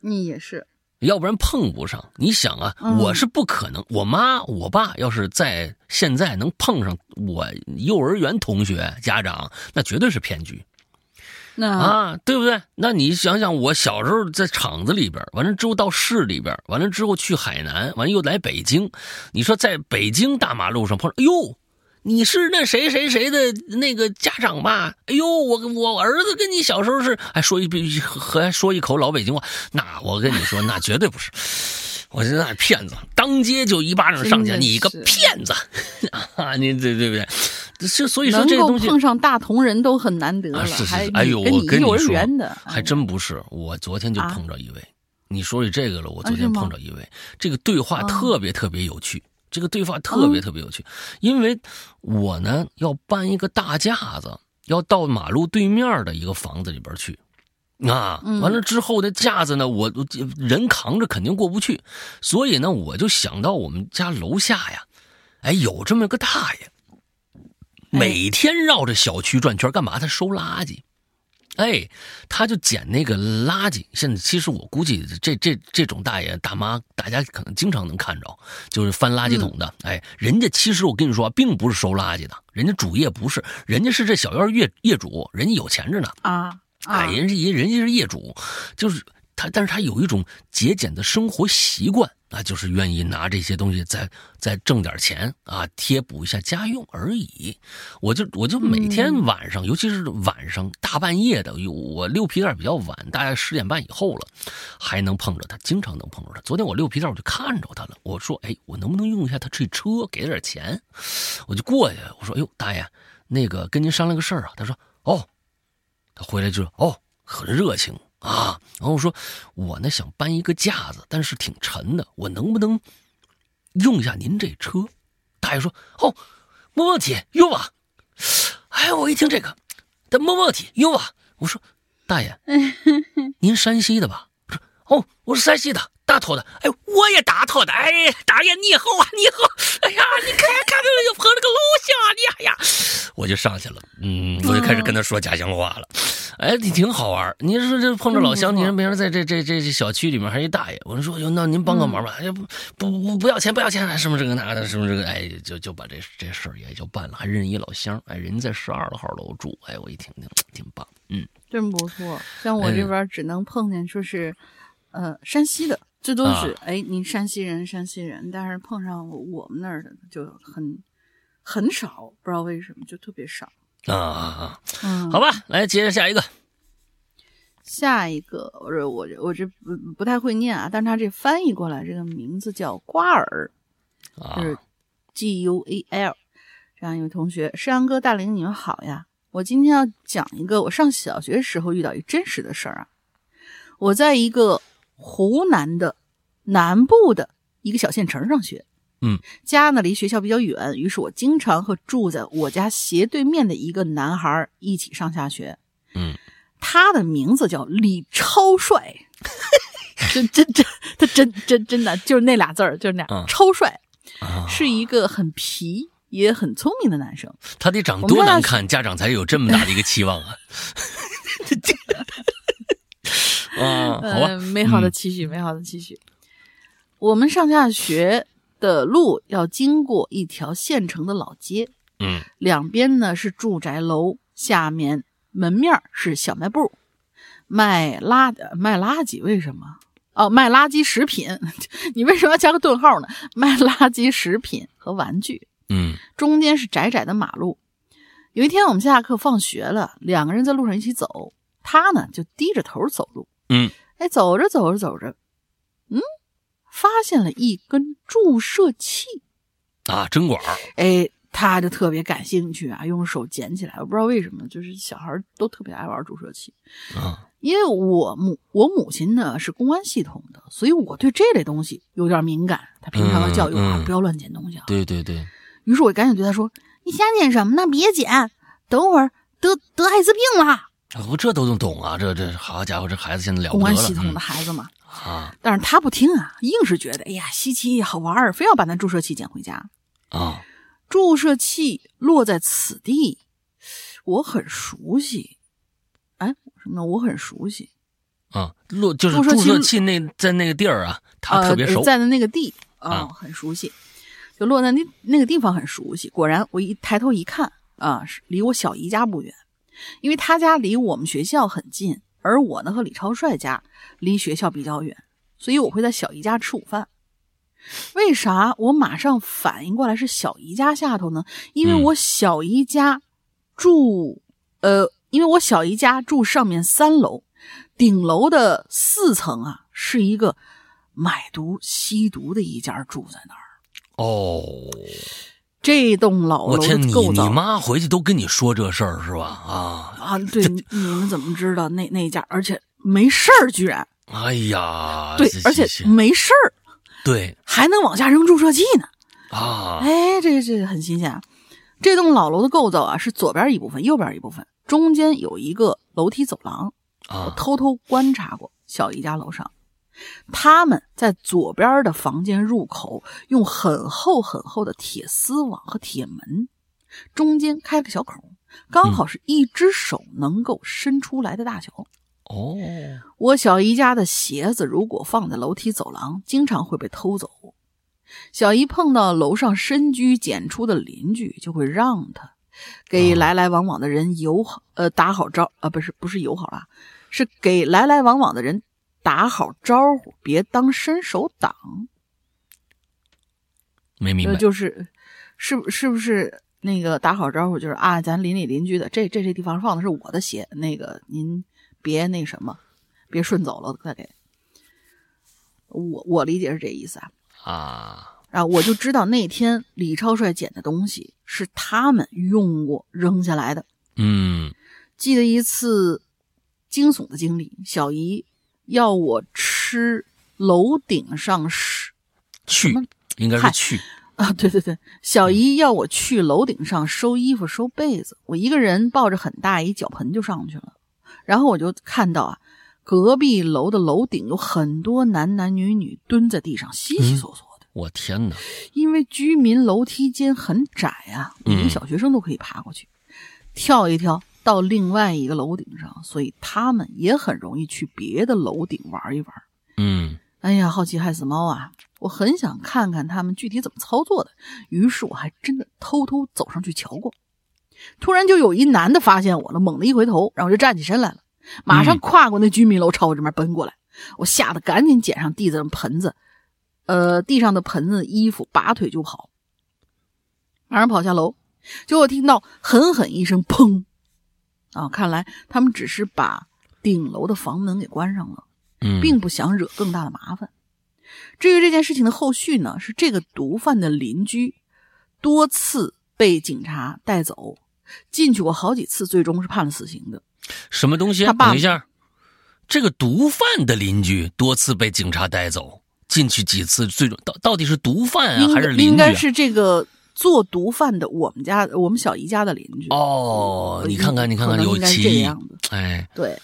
你也是，要不然碰不上。你想啊，嗯。我是不可能，我妈我爸要是在现在能碰上我幼儿园同学家长，那绝对是骗局。那啊，对不对？那你想想，我小时候在厂子里边，完了之后到市里边，完了之后去海南，完了又来北京，你说在北京大马路上碰上，哎呦。你是那谁谁谁的那个家长吧？哎呦，我我儿子跟你小时候是，还说一还说一口老北京话，那我跟你说，那绝对不是。我说那是骗子，当街就一巴掌上去，你个骗子 啊！你对对不对？这所以说这个东西碰上大同人都很难得了，啊，是是哎呦，跟我跟你说园的，还真不是。我昨天就碰着一位，你说起这个了，我昨天碰着一位，这个对话啊特别特别有趣。这个对话特别嗯特别有趣，因为我呢要搬一个大架子，要到马路对面的一个房子里边去。啊，嗯完了之后的架子呢，我我人扛着肯定过不去，所以呢，我就想到我们家楼下呀，哎，有这么个大爷，每天绕着小区转圈，干嘛？他收垃圾。哎，他就捡那个垃圾。现在其实我估计这这这种大爷大妈，大家可能经常能看着，就是翻垃圾桶的。哎，人家其实我跟你说，并不是收垃圾的，人家主业不是，人家是这小院业业主，人家有钱着呢。啊啊哎，，人家人家是业主，就是他，但是他有一种节俭的生活习惯啊，就是愿意拿这些东西再再挣点钱啊，贴补一下家用而已。我就我就每天晚上，尤其是晚上大半夜的，我溜皮蛋比较晚，大概十点半以后了，还能碰着他，经常能碰着他。昨天我溜皮蛋我就看着他了，我说，哎，我能不能用一下他这车，给他点钱？我就过去，我说，哎呦，大爷，那个跟您商量个事儿啊。他说，哦。他回来就说：“哦，很热情啊。”然后我说：“我呢想搬一个架子，但是挺沉的，我能不能用一下您这车？”大爷说：“哦，没问题，用吧。”哎，我一听这个，他没问题，用吧。我说：“大爷，您山西的吧？”我说：“哦，我是山西的，大头的。”哎，我也打头的。哎，大爷你好啊，你好。哎呀，你看看这又碰了个老乡，你哎呀，我就上去了，嗯，我就开始跟他说家乡话了。哎，你挺好玩。你说这碰着老乡，你说别人在这这这这小区里面还一大爷，我说哟，那您帮个忙吧，哎不不不不要钱不要钱，什么这个那的，什么这个，哎，就就把这这事儿也就办了，还认一老乡，哎，人在十二号楼住，哎，我一听挺挺棒，嗯，真不错。像我这边只能碰见说是，呃，山西的，这都是哎，您山西人，山西人，但是碰上我们那儿的就很很少，不知道为什么就特别少。啊啊啊！嗯，好吧，来接着下一个。下一个，我这我这我这不不太会念啊，但是他这翻译过来这个名字叫瓜尔，就是 G U A L。这样一位同学，山羊哥、大林，你们好呀！我今天要讲一个我上小学时候遇到一真实的事儿啊。我在一个湖南的南部的一个小县城上学。嗯，家呢离学校比较远，于是我经常和住在我家斜对面的一个男孩一起上下学。嗯，他的名字叫李超帅，真真真，他真真真的就是那俩字儿，就是那样，超帅，是一个很皮也很聪明的男生。他得长多难看，家长才有这么大的一个期望啊！啊，好吧，美好的期许，美好的期许。我们上下学。的路要经过一条县城的老街，嗯，两边呢是住宅楼，下面门面是小卖部，卖垃卖垃圾，为什么？哦，卖垃圾食品，你为什么要加个顿号呢？卖垃圾食品和玩具，嗯，中间是窄窄的马路。有一天我们下课放学了，两个人在路上一起走，他呢就低着头走路，嗯，哎，走着走着走着，嗯。发现了一根注射器，啊，针管哎，他就特别感兴趣啊，用手捡起来。我不知道为什么，就是小孩都特别爱玩注射器啊。因为我母我母亲呢是公安系统的，所以我对这类东西有点敏感。他平常的教育我不要乱捡东西啊。对对对。于是我赶紧对他说：“你瞎捡什么呢？别捡，等会儿得得艾滋病了。”我这都能懂啊，这这好家伙，这孩子现在了不得了公安系统的孩子嘛。啊！但是他不听啊，硬是觉得哎呀稀奇好玩儿，非要把那注射器捡回家。啊！注射器落在此地，我很熟悉。哎，什么呢？我很熟悉。啊，落就是注射器那在那个地儿啊，他特别熟，在的那个地啊，很熟悉。就落在那那个地方很熟悉。果然，我一抬头一看啊，是离我小姨家不远，因为他家离我们学校很近。而我呢和李超帅家离学校比较远，所以我会在小姨家吃午饭。为啥我马上反应过来是小姨家下头呢？因为我小姨家住呃，因为我小姨家住上面三楼，顶楼的四层啊是一个买毒吸毒的一家住在那儿。哦。这栋老楼构造，你妈回去都跟你说这事儿是吧？啊啊，对，你们怎么知道那那家？而且没事儿，居然！哎呀，对，而且没事儿，对，还能往下扔注射器呢！啊，哎，这这很新鲜。这栋老楼的构造啊，是左边一部分，右边一部分，中间有一个楼梯走廊。啊，我偷偷观察过小姨家楼上。他们在左边的房间入口用很厚很厚的铁丝网和铁门，中间开了个小口，刚好是一只手能够伸出来的大小。哦，我小姨家的鞋子如果放在楼梯走廊，经常会被偷走。小姨碰到楼上深居简出的邻居，就会让他给来来往往的人友好，呃，打好招啊，不是不是友好啦，是给来来往往的人。打好招呼，别当伸手党。没明白，就是，是不是不是那个打好招呼？就是啊，咱邻里邻居的，这这这地方放的是我的鞋，那个您别那什么，别顺走了再给。我我理解是这意思啊啊啊！我就知道那天李超帅捡的东西是他们用过扔下来的。嗯，记得一次惊悚的经历，小姨。要我吃楼顶上是去，应该是去啊！对对对，小姨要我去楼顶上收衣服、收被子，我一个人抱着很大一脚盆就上去了。然后我就看到啊，隔壁楼的楼顶有很多男男女女蹲在地上悉悉索索的。我天哪！因为居民楼梯间很窄啊，一个小学生都可以爬过去，跳一跳到另外一个楼顶上，所以他们也很容易去别的楼顶玩一玩。嗯，哎呀，好奇害死猫啊！我很想看看他们具体怎么操作的，于是我还真的偷偷走上去瞧过。突然就有一男的发现我了，猛地一回头，然后就站起身来了，马上跨过那居民楼朝我这边奔过来。我吓得赶紧捡上地上的盆子。呃，地上的盆子、衣服，拔腿就跑，马上跑下楼，结果听到狠狠一声“砰”，啊，看来他们只是把顶楼的房门给关上了，并不想惹更大的麻烦。至于这件事情的后续呢，是这个毒贩的邻居多次被警察带走，进去过好几次，最终是判了死刑的。什么东西？等一下，这个毒贩的邻居多次被警察带走。进去几次，最终到到底是毒贩啊，还是邻居？应该是这个做毒贩的，我们家我们小姨家的邻居。哦，你看看，你看看，有奇异。哎，对，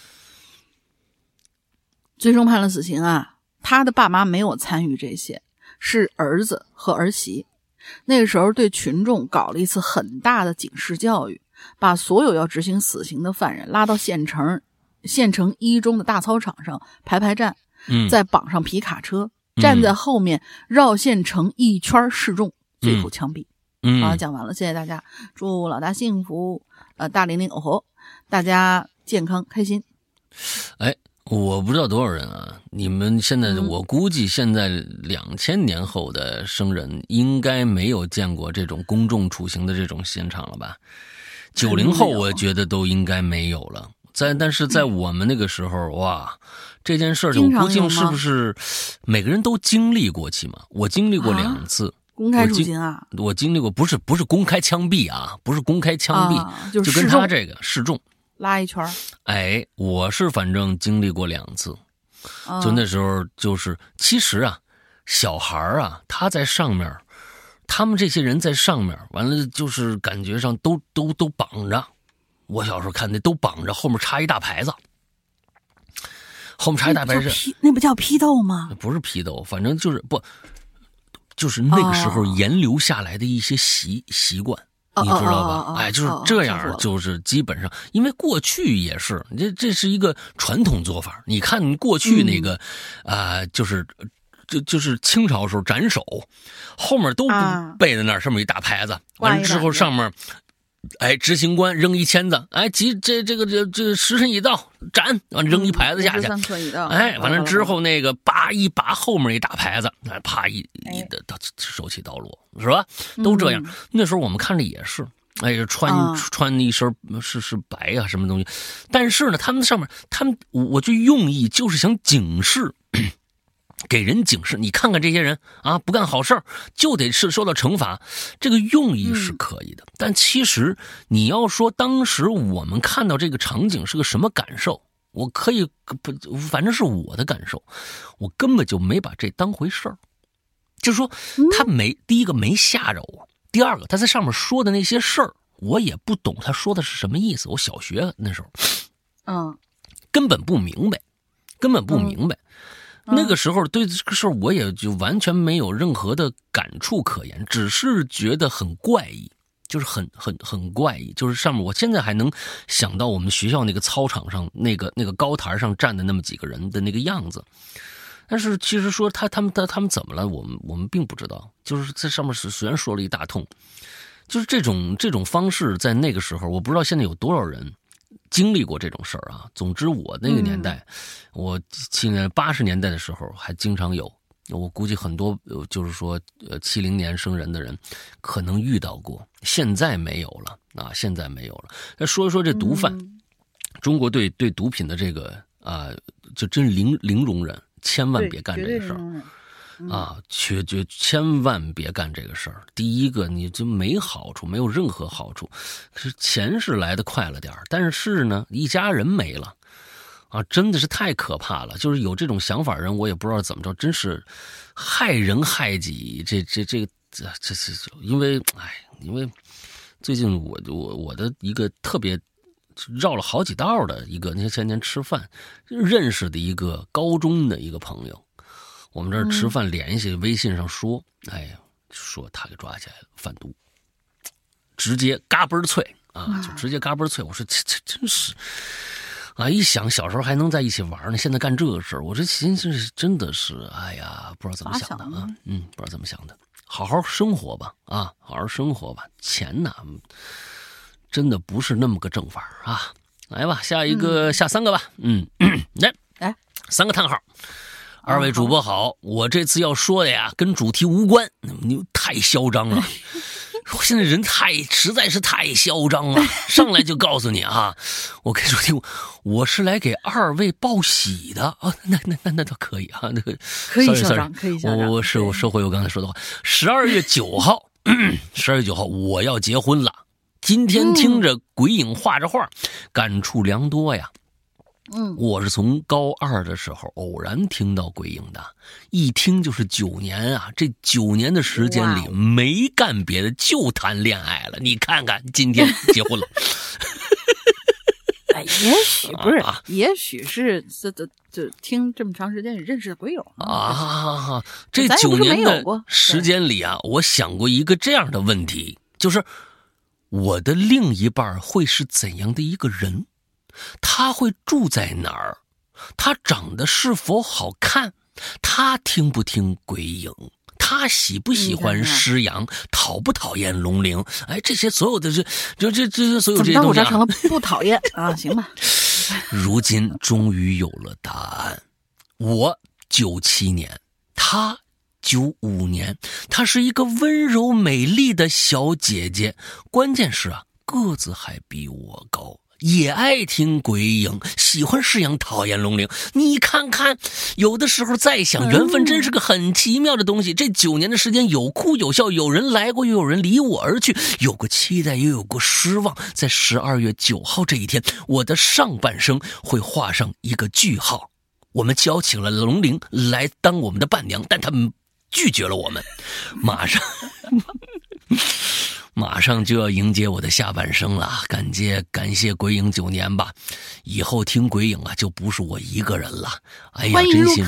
最终判了死刑啊！他的爸妈没有参与这些，是儿子和儿媳。那个时候对群众搞了一次很大的警示教育，把所有要执行死刑的犯人拉到县城县城一中的大操场上排排站，嗯，再绑上皮卡车。站在后面绕县城一圈示众，最后枪毙。好，讲完了，谢谢大家，祝老大幸福，呃，大玲玲哦吼，大家健康开心。哎，我不知道多少人啊，你们现在，我估计现在两千年后的生人应该没有见过这种公众处刑的这种现场了吧？九零后，我觉得都应该没有了。在，但是在我们那个时候，哇，这件事儿，我估计是不是每个人都经历过？起码我经历过两次公开！我经历过，不是不是公开枪毙啊，不是公开枪毙，就跟他这个示众拉一圈哎，我是反正经历过两次，就那时候就是，其实啊，小孩啊，他在上面，他们这些人在上面，完了就是感觉上都都都绑着。我小时候看那都绑着，后面插一大牌子，后面插一大牌子，那不叫批斗吗？不是批斗，反正就是不，就是那个时候沿留下来的一些习习惯，你知道吧？哎，就是这样，就是基本上，因为过去也是，这这是一个传统做法。你看过去那个，啊，就是就就是清朝时候斩首，后面都背在那儿，上面一大牌子，完了之后上面。哎，执行官扔一签子，哎，即这这个这这时辰已到，斩，完扔一牌子下去。哎，完了之后那个叭一拔后面一大牌子，哎，啪一一的手起刀落，是吧？都这样。那时候我们看着也是，哎，穿穿一身是是白呀，什么东西？但是呢，他们上面他们我就用意就是想警示。给人警示，你看看这些人啊，不干好事儿就得是受到惩罚，这个用意是可以的。但其实你要说当时我们看到这个场景是个什么感受，我可以不，反正是我的感受，我根本就没把这当回事儿。就是说他没第一个没吓着我，第二个他在上面说的那些事儿，我也不懂他说的是什么意思。我小学那时候，嗯，根本不明白，根本不明白。那个时候对这个事儿我也就完全没有任何的感触可言，只是觉得很怪异，就是很很很怪异。就是上面我现在还能想到我们学校那个操场上那个那个高台上站的那么几个人的那个样子，但是其实说他他们他他们怎么了，我们我们并不知道。就是在上面是虽然说了一大通，就是这种这种方式在那个时候，我不知道现在有多少人。经历过这种事儿啊，总之我那个年代，我七年八十年代的时候还经常有，我估计很多就是说呃七零年生人的人可能遇到过，现在没有了啊，现在没有了。再说一说这毒贩，中国对对毒品的这个啊，就真零零容忍，千万别干这个事儿。啊，绝绝千万别干这个事儿。第一个，你就没好处，没有任何好处。是钱是来的快了点儿但是呢，一家人没了，啊，真的是太可怕了。就是有这种想法人，我也不知道怎么着，真是害人害己。这这这这这这，因为哎，因为最近我我我的一个特别绕了好几道的一个，那些前天吃饭认识的一个高中的一个朋友，我们这儿吃饭联系，微信上说，哎呀，说他给抓起来了，贩毒，直接嘎嘣脆啊，就直接嘎嘣脆。我说这这真是。啊！一想小时候还能在一起玩呢，现在干这个事儿，我这心是真的是，哎呀，不知道怎么想的啊，嗯，不知道怎么想的，好好生活吧，啊，好好生活吧，钱呐，真的不是那么个正法啊！来吧，下一个，下三个吧，嗯，来，来，三个叹号，二位主播好，我这次要说的呀，跟主题无关，你太嚣张了。我现在人太实在是太嚣张了，上来就告诉你啊，我跟你说听，我是来给二位报喜的啊，那那那那倒可以啊，那个可以嚣张，可以嚣张。我是我收回我刚才说的话，十二月九号，十二月九号我要结婚了，今天听着鬼影画着画，感触良多呀。嗯，我是从高二的时候偶然听到鬼影的，一听就是九年啊！这九年的时间里没干别的，就谈恋爱了。你看看，今天结婚了。哎，也许不是，也许是这这这听这么长时间也认识的鬼友啊。这九年的时间里啊，我想过一个这样的问题，就是我的另一半会是怎样的一个人？他会住在哪儿？他长得是否好看？他听不听鬼影？他喜不喜欢施阳？讨不讨厌龙陵？哎，这些所有的这、这、这、这些所有这些东西，成了不讨厌啊？行吧。如今终于有了答案。我九七年，他九五年，她是一个温柔美丽的小姐姐，关键是啊，个子还比我高。也爱听鬼影，喜欢释阳，讨厌龙陵。你看看，有的时候再想，缘分真是个很奇妙的东西。这九年的时间，有哭有笑，有人来过，又有人离我而去，有过期待，又有过失望。在十二月九号这一天，我的上半生会画上一个句号。我们邀请了龙陵来当我们的伴娘，但他们拒绝了我们。马上。马上就要迎接我的下半生了，感谢感谢鬼影九年吧，以后听鬼影啊就不是我一个人了。哎呀，真心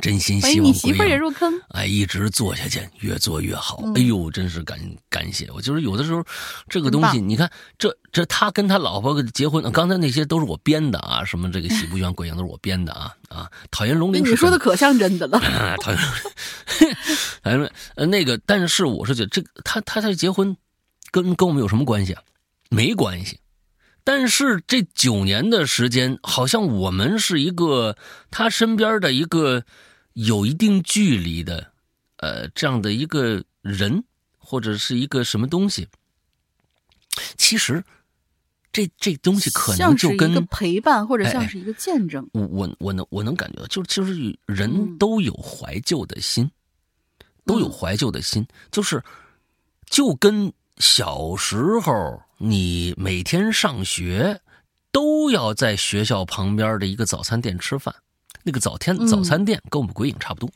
真心希望你媳妇也入坑，哎，一直做下去，越做越好。哎呦，真是感感谢我，就是有的时候这个东西，你看这这他跟他老婆结婚，刚才那些都是我编的啊，什么这个喜不喜欢鬼影都是我编的啊啊，讨厌龙鳞，你说的可像真的了，讨厌。反正呃那个，但是我是觉得这个他他他结婚，跟跟我们有什么关系啊？没关系。但是这九年的时间，好像我们是一个他身边的一个有一定距离的，呃，这样的一个人或者是一个什么东西。其实这这东西可能就跟陪伴或者像是一个见证。我我我能我能感觉到，就是就是人都有怀旧的心。都有怀旧的心，就是就跟小时候你每天上学都要在学校旁边的一个早餐店吃饭，那个早天早餐店跟我们鬼影差不多，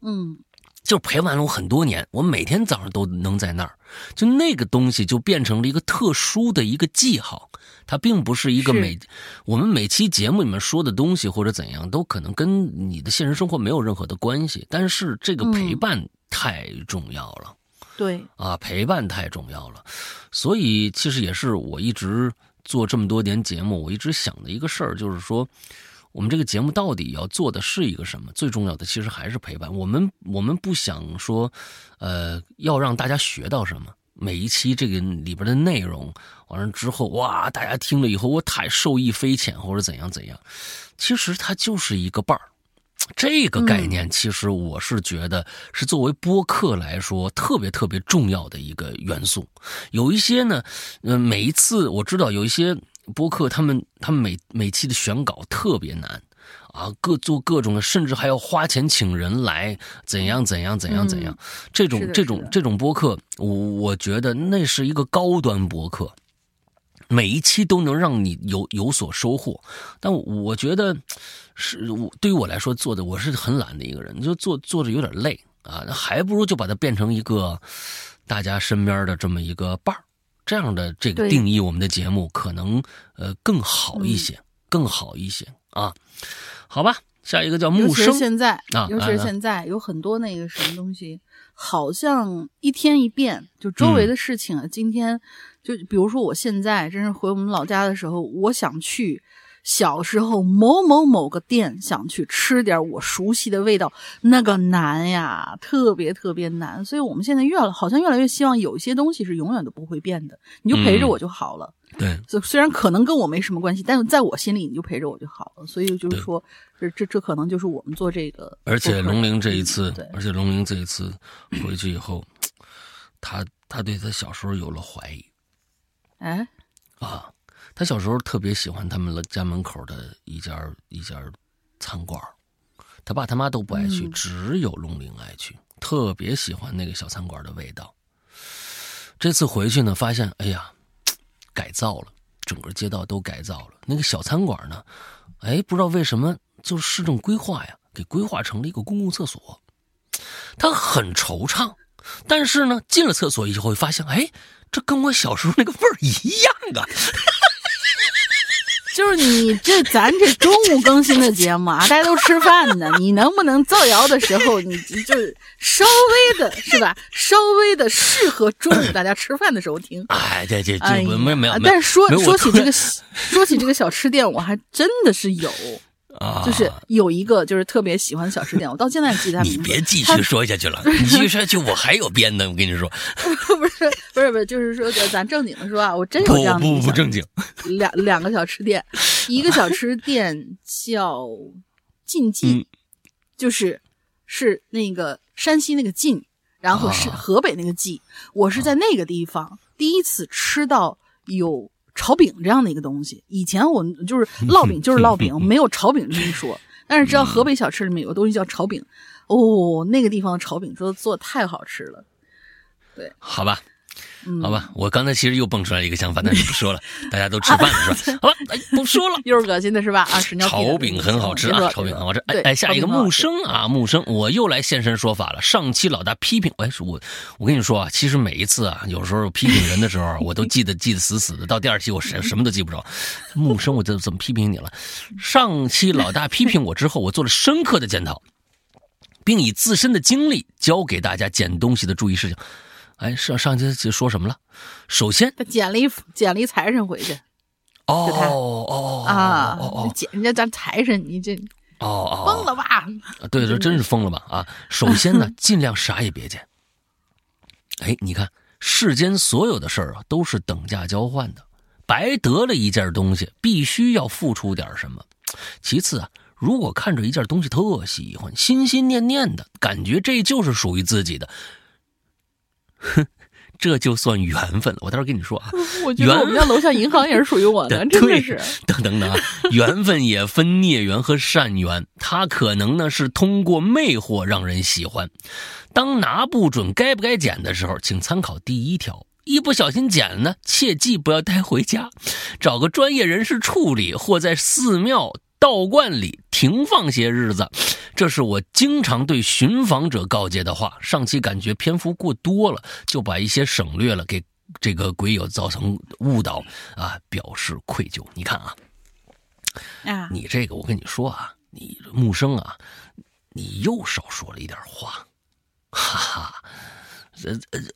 嗯，就陪伴了我很多年，我每天早上都能在那儿，就那个东西就变成了一个特殊的一个记号。它并不是一个每我们每期节目里面说的东西或者怎样，都可能跟你的现实生活没有任何的关系。但是这个陪伴太重要了，对啊，陪伴太重要了。所以其实也是我一直做这么多年节目，我一直想的一个事儿，就是说我们这个节目到底要做的是一个什么？最重要的其实还是陪伴。我们我们不想说，呃，要让大家学到什么。每一期这个里边的内容完了之后，哇，大家听了以后，我太受益匪浅，或者怎样怎样。其实它就是一个伴儿，这个概念其实我是觉得是作为播客来说特别特别重要的一个元素。有一些呢，嗯，每一次我知道有一些播客，他们他们每每期的选稿特别难。啊，各做各种的，甚至还要花钱请人来，怎样怎样怎样怎样，这种这种这种播客，我我觉得那是一个高端播客，每一期都能让你有有所收获。但我觉得是我对于我来说做的，我是很懒的一个人，就做做着有点累啊，还不如就把它变成一个大家身边的这么一个伴儿。这样的这个定义我们的节目可能呃更好一些，更好一些啊。好吧，下一个叫木生。现在啊，尤其是现在有很多那个什么东西，好像一天一变，就周围的事情啊。今天就比如说，我现在真是回我们老家的时候，我想去。小时候某某某个店想去吃点我熟悉的味道，那个难呀，特别特别难。所以我们现在越好像越来越希望有一些东西是永远都不会变的，你就陪着我就好了。对，虽然可能跟我没什么关系，但是在我心里你就陪着我就好了。所以就是说，这这这可能就是我们做这个。而且龙玲这一次，而且龙玲这一次回去以后，他他对他小时候有了怀疑。哎，啊。他小时候特别喜欢他们家门口的一家一家餐馆，他爸他妈都不爱去，只有龙玲爱去，特别喜欢那个小餐馆的味道。这次回去呢，发现哎呀，改造了，整个街道都改造了。那个小餐馆呢，哎，不知道为什么，就是市政规划呀，给规划成了一个公共厕所。他很惆怅，但是呢，进了厕所以后，发现哎，这跟我小时候那个味儿一样啊。就是你这咱这中午更新的节目啊，大家都吃饭呢，你能不能造谣的时候，你就稍微的是吧？稍微的适合中午大家吃饭的时候听。哎，这这这没没有，但是说说起这个说起这个小吃店，我还真的是有。啊，就是有一个就是特别喜欢的小吃店，我到现在记得。你别继续说下去了，你继续说下去，我还有编的。我跟你说，不是不是不是，就是说咱正经的说啊，我真有这样的。不不不正经。两两个小吃店，一个小吃店叫晋记，就是是那个山西那个晋，然后是河北那个记。我是在那个地方第一次吃到有。炒饼这样的一个东西，以前我就是烙饼，就是烙饼，没有炒饼这一说。但是知道河北小吃里面有个东西叫炒饼，哦，那个地方的炒饼做做太好吃了。对，好吧。好吧，我刚才其实又蹦出来一个想法，但是不说了，大家都吃饭了是吧？好了，不说了，又是恶心的是吧？啊，屎尿屁。炒饼很好吃啊，炒饼很好吃。哎哎，下一个木生啊，木生，我又来现身说法了。上期老大批评，哎，我我跟你说啊，其实每一次啊，有时候批评人的时候，我都记得记得死死的。到第二期我什什么都记不着。木生，我就怎么批评你了？上期老大批评我之后，我做了深刻的检讨，并以自身的经历教给大家捡东西的注意事项。哎，上上期说什么了？首先，他捡了一捡了一财神回去。哦哦啊！哦捡人家咱财神，你这哦哦疯了吧？对，这真是疯了吧？啊！首先呢，尽量啥也别捡。哎，你看，世间所有的事儿啊，都是等价交换的。白得了一件东西，必须要付出点什么。其次啊，如果看着一件东西特喜欢，心心念念的感觉，这就是属于自己的。哼，这就算缘分了。我到时候跟你说啊，我觉得我们家楼下银行也是属于我的，真的是。等等等啊，缘分也分孽缘和善缘，它可能呢是通过魅惑让人喜欢。当拿不准该不该捡的时候，请参考第一条：一不小心捡了呢，切记不要带回家，找个专业人士处理，或在寺庙。道观里停放些日子，这是我经常对寻访者告诫的话。上期感觉篇幅过多了，就把一些省略了，给这个鬼友造成误导啊，表示愧疚。你看啊，啊，你这个我跟你说啊，你木生啊，你又少说了一点话，哈哈，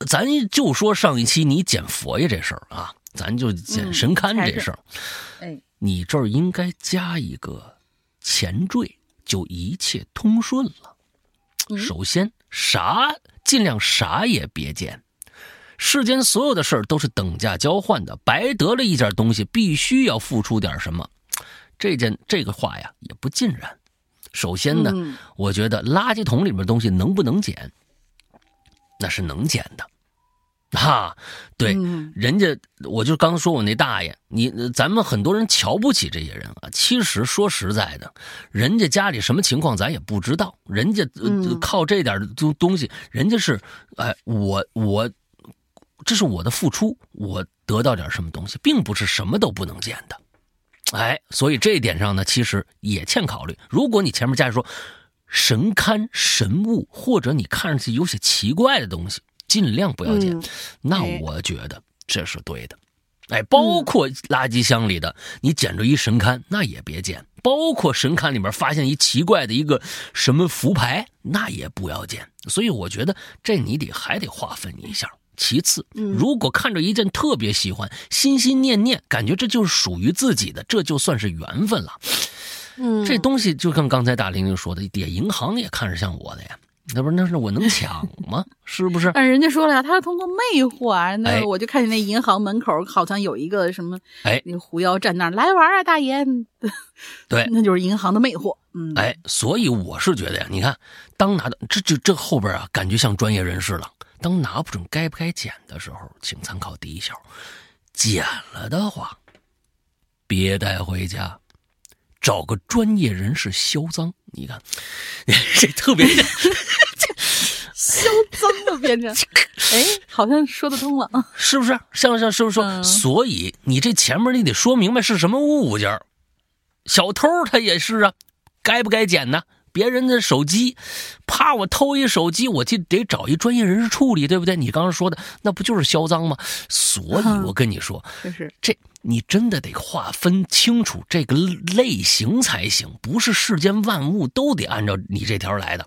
咱就说上一期你捡佛爷这事儿啊，咱就捡神龛这事儿，哎。你这儿应该加一个前缀，就一切通顺了。首先，啥尽量啥也别捡。世间所有的事儿都是等价交换的，白得了一件东西，必须要付出点什么。这件这个话呀，也不尽然。首先呢，我觉得垃圾桶里面东西能不能捡，那是能捡的。哈，对，人家我就刚说我那大爷，你咱们很多人瞧不起这些人啊。其实说实在的，人家家里什么情况咱也不知道，人家靠这点东东西，人家是哎，我我这是我的付出，我得到点什么东西，并不是什么都不能见的。哎，所以这一点上呢，其实也欠考虑。如果你前面加说神龛神物，或者你看上去有些奇怪的东西。尽量不要捡，那我觉得这是对的。哎，包括垃圾箱里的，你捡着一神龛，那也别捡；包括神龛里面发现一奇怪的一个什么符牌，那也不要捡。所以我觉得这你得还得划分一下。其次，如果看着一件特别喜欢，心心念念，感觉这就是属于自己的，这就算是缘分了。嗯，这东西就跟刚才大玲玲说的，点银行也看着像我的呀。那不是，那是我能抢吗？是不是？但 人家说了呀，他是通过魅惑啊。那我就看见那银行门口好像有一个什么，哎，那个狐妖站那儿来玩啊，大爷。对，那就是银行的魅惑。嗯，哎，所以我是觉得呀，你看，当拿到这这这后边啊，感觉像专业人士了。当拿不准该不该捡的时候，请参考第一条：捡了的话，别带回家。找个专业人士销赃，你看，这特别销赃的，变成，哎，好像说得通了啊，是不是？像像是不是说？所以你这前面你得说明白是什么物件小偷他也是啊，该不该捡呢？别人的手机，怕我偷一手机，我就得找一专业人士处理，对不对？你刚刚说的那不就是销赃吗？所以我跟你说，就是这。你真的得划分清楚这个类型才行，不是世间万物都得按照你这条来的。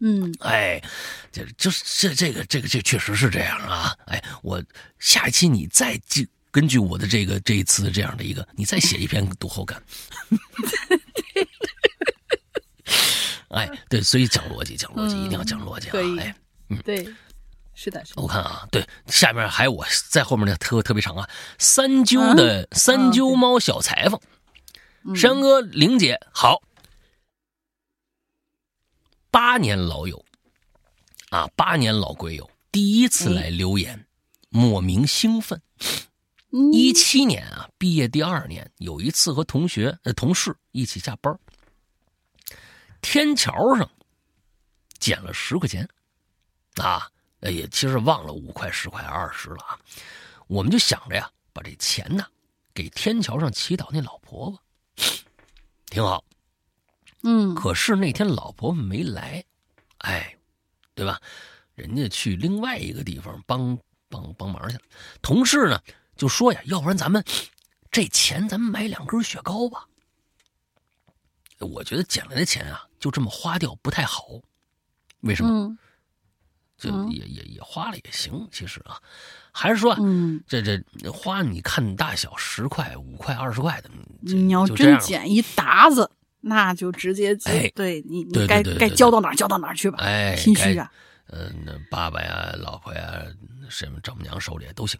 嗯，哎，这就是这这个这个这确实是这样啊。哎，我下一期你再根根据我的这个这一次这样的一个，你再写一篇读后感。哎，对，所以讲逻辑，讲逻辑，一定要讲逻辑啊！哎，嗯，对。是的，是的。我看啊，对，下面还有我在后面的特特别长啊，三鸠的三鸠猫小裁缝，山哥玲姐好，八年老友啊，八年老鬼友，第一次来留言，莫名兴奋。一七年啊，毕业第二年，有一次和同学呃同事一起下班，天桥上捡了十块钱啊。也，其实忘了五块、十块、二十了啊！我们就想着呀，把这钱呢给天桥上祈祷那老婆婆，挺好。嗯，可是那天老婆婆没来，哎，对吧？人家去另外一个地方帮帮帮忙去了。同事呢就说呀，要不然咱们这钱咱们买两根雪糕吧。我觉得捡来的钱啊，就这么花掉不太好。为什么？就也也也花了也行，其实啊，还是说，这这花你看大小，十块、五块、二十块的，你要真捡一沓子，那就直接哎，对你你该该交到哪交到哪去吧，哎，心虚啊，嗯，那爸爸呀、老婆呀、什么丈母娘手里都行，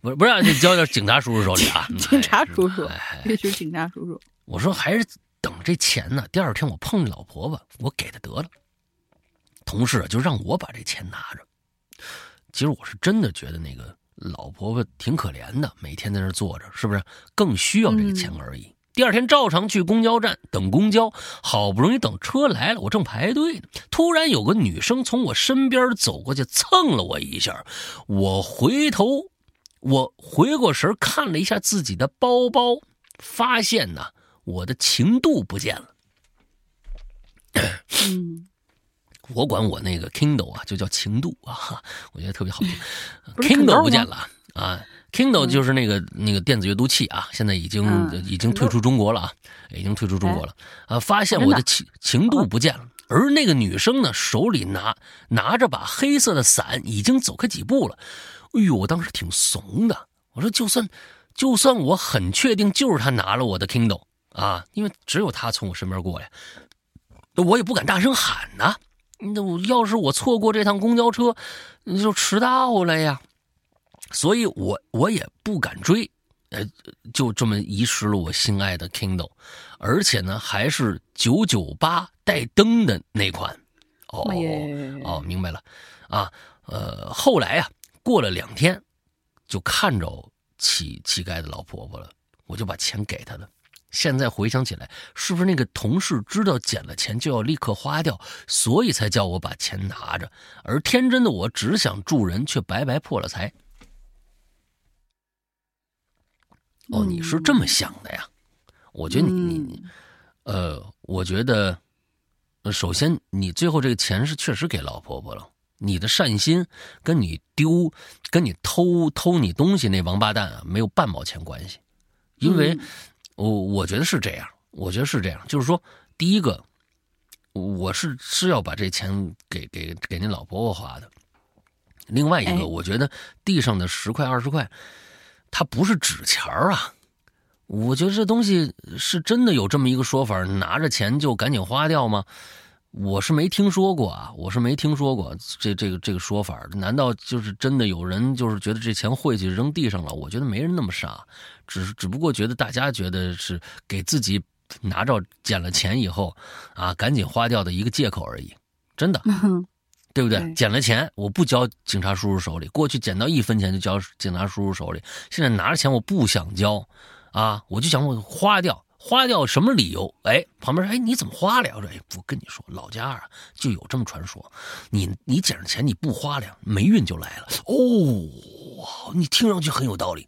不是不是，你交到警察叔叔手里啊，警察叔叔，必须警察叔叔。我说还是等这钱呢，第二天我碰见老婆婆，我给她得了。同事就让我把这钱拿着，其实我是真的觉得那个老婆婆挺可怜的，每天在那坐着，是不是更需要这个钱而已？第二天照常去公交站等公交，好不容易等车来了，我正排队呢，突然有个女生从我身边走过去，蹭了我一下，我回头，我回过神看了一下自己的包包，发现呢，我的情度不见了。嗯。我管我那个 Kindle 啊，就叫情度啊，我觉得特别好听。Kindle 不见了啊，Kindle 就是那个那个电子阅读器啊，现在已经已经退出中国了啊，已经退出中国了啊。发现我的情情度不见了，而那个女生呢，手里拿拿着把黑色的伞，已经走开几步了。哎呦，我当时挺怂的，我说就算就算我很确定就是她拿了我的 Kindle 啊，因为只有他从我身边过来，我也不敢大声喊呐。那我要是我错过这趟公交车，就迟到了呀。所以我我也不敢追，呃，就这么遗失了我心爱的 Kindle，而且呢还是九九八带灯的那款。哦哦，明白了啊。呃，后来呀，过了两天，就看着乞乞丐的老婆婆了，我就把钱给她了。现在回想起来，是不是那个同事知道捡了钱就要立刻花掉，所以才叫我把钱拿着？而天真的我只想助人，却白白破了财。哦，你是这么想的呀？我觉得你你，呃，我觉得，首先你最后这个钱是确实给老婆婆了，你的善心跟你丢、跟你偷偷你东西那王八蛋啊，没有半毛钱关系。因为，我我觉得是这样，我觉得是这样，就是说，第一个，我是是要把这钱给给给您老婆婆花的。另外一个，我觉得地上的十块二十块，它不是纸钱儿啊。我觉得这东西是真的有这么一个说法，拿着钱就赶紧花掉吗？我是没听说过啊，我是没听说过这这个这个说法。难道就是真的有人就是觉得这钱晦气扔地上了？我觉得没人那么傻，只是只不过觉得大家觉得是给自己拿着捡了钱以后啊，赶紧花掉的一个借口而已。真的。对不对？捡了钱，我不交警察叔叔手里。过去捡到一分钱就交警察叔叔手里，现在拿着钱我不想交，啊，我就想我花掉，花掉什么理由？哎，旁边说，哎，你怎么花了？我说，哎，我跟你说，老家啊就有这么传说，你你捡着钱你不花了，霉运就来了。哦，你听上去很有道理，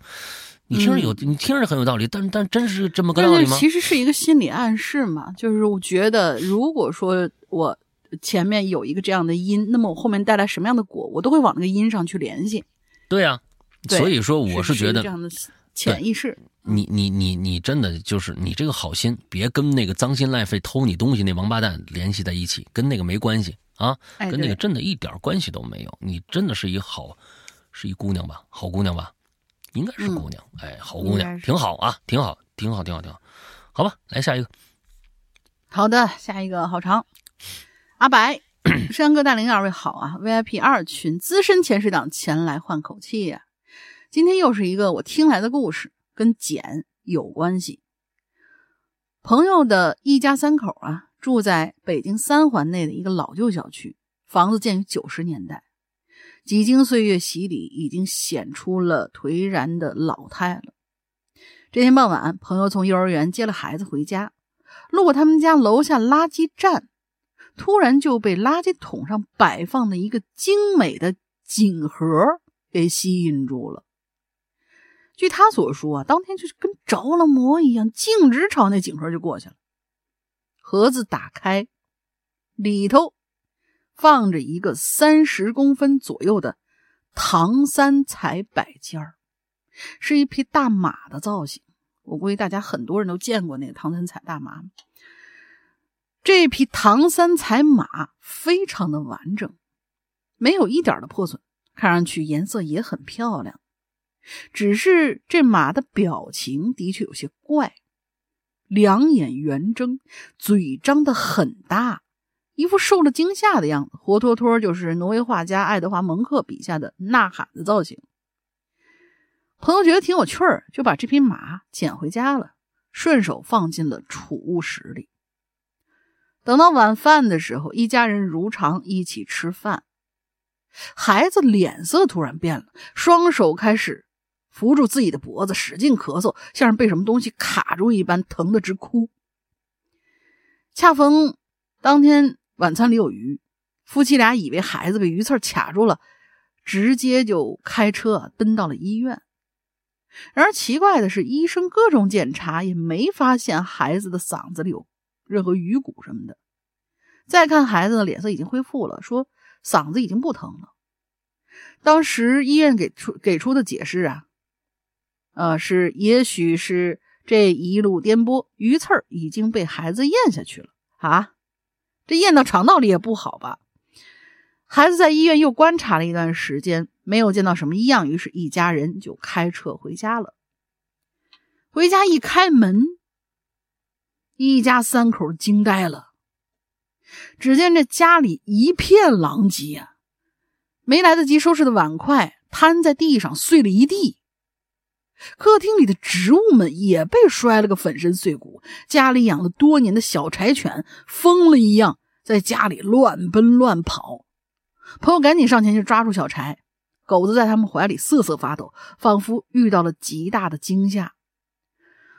你听着有，你听着很有道理，但但真是这么个道理吗？其实是一个心理暗示嘛，就是我觉得，如果说我。前面有一个这样的因，那么我后面带来什么样的果，我都会往那个因上去联系。对呀，所以说我是觉得这样的潜意识。你你你你真的就是你这个好心，别跟那个脏心赖肺偷你东西那王八蛋联系在一起，跟那个没关系啊，跟那个真的一点关系都没有。你真的是一好，是一姑娘吧？好姑娘吧？应该是姑娘，哎，好姑娘，挺好啊，挺好，挺好，挺好，挺好。好吧，来下一个。好的，下一个好长。阿白，山哥大林二位好啊！VIP 二群资深潜水党前来换口气呀。今天又是一个我听来的故事，跟简有关系。朋友的一家三口啊，住在北京三环内的一个老旧小区，房子建于九十年代，几经岁月洗礼，已经显出了颓然的老态了。这天傍晚，朋友从幼儿园接了孩子回家，路过他们家楼下垃圾站。突然就被垃圾桶上摆放的一个精美的锦盒给吸引住了。据他所说啊，当天就是跟着了魔一样，径直朝那锦盒就过去了。盒子打开，里头放着一个三十公分左右的唐三彩摆件儿，是一匹大马的造型。我估计大家很多人都见过那个唐三彩大马。这匹唐三彩马非常的完整，没有一点的破损，看上去颜色也很漂亮。只是这马的表情的确有些怪，两眼圆睁，嘴张得很大，一副受了惊吓的样子，活脱脱就是挪威画家爱德华蒙克笔下的呐喊的造型。朋友觉得挺有趣儿，就把这匹马捡回家了，顺手放进了储物室里。等到晚饭的时候，一家人如常一起吃饭。孩子脸色突然变了，双手开始扶住自己的脖子，使劲咳嗽，像是被什么东西卡住一般，疼得直哭。恰逢当天晚餐里有鱼，夫妻俩以为孩子被鱼刺卡住了，直接就开车奔到了医院。然而奇怪的是，医生各种检查也没发现孩子的嗓子里有。任何鱼骨什么的，再看孩子的脸色已经恢复了，说嗓子已经不疼了。当时医院给出给出的解释啊，呃，是也许是这一路颠簸，鱼刺已经被孩子咽下去了啊，这咽到肠道里也不好吧？孩子在医院又观察了一段时间，没有见到什么异样，于是一家人就开车回家了。回家一开门。一家三口惊呆了，只见这家里一片狼藉啊！没来得及收拾的碗筷摊在地上，碎了一地。客厅里的植物们也被摔了个粉身碎骨。家里养了多年的小柴犬疯了一样在家里乱奔乱跑。朋友赶紧上前去抓住小柴，狗子在他们怀里瑟瑟发抖，仿佛遇到了极大的惊吓。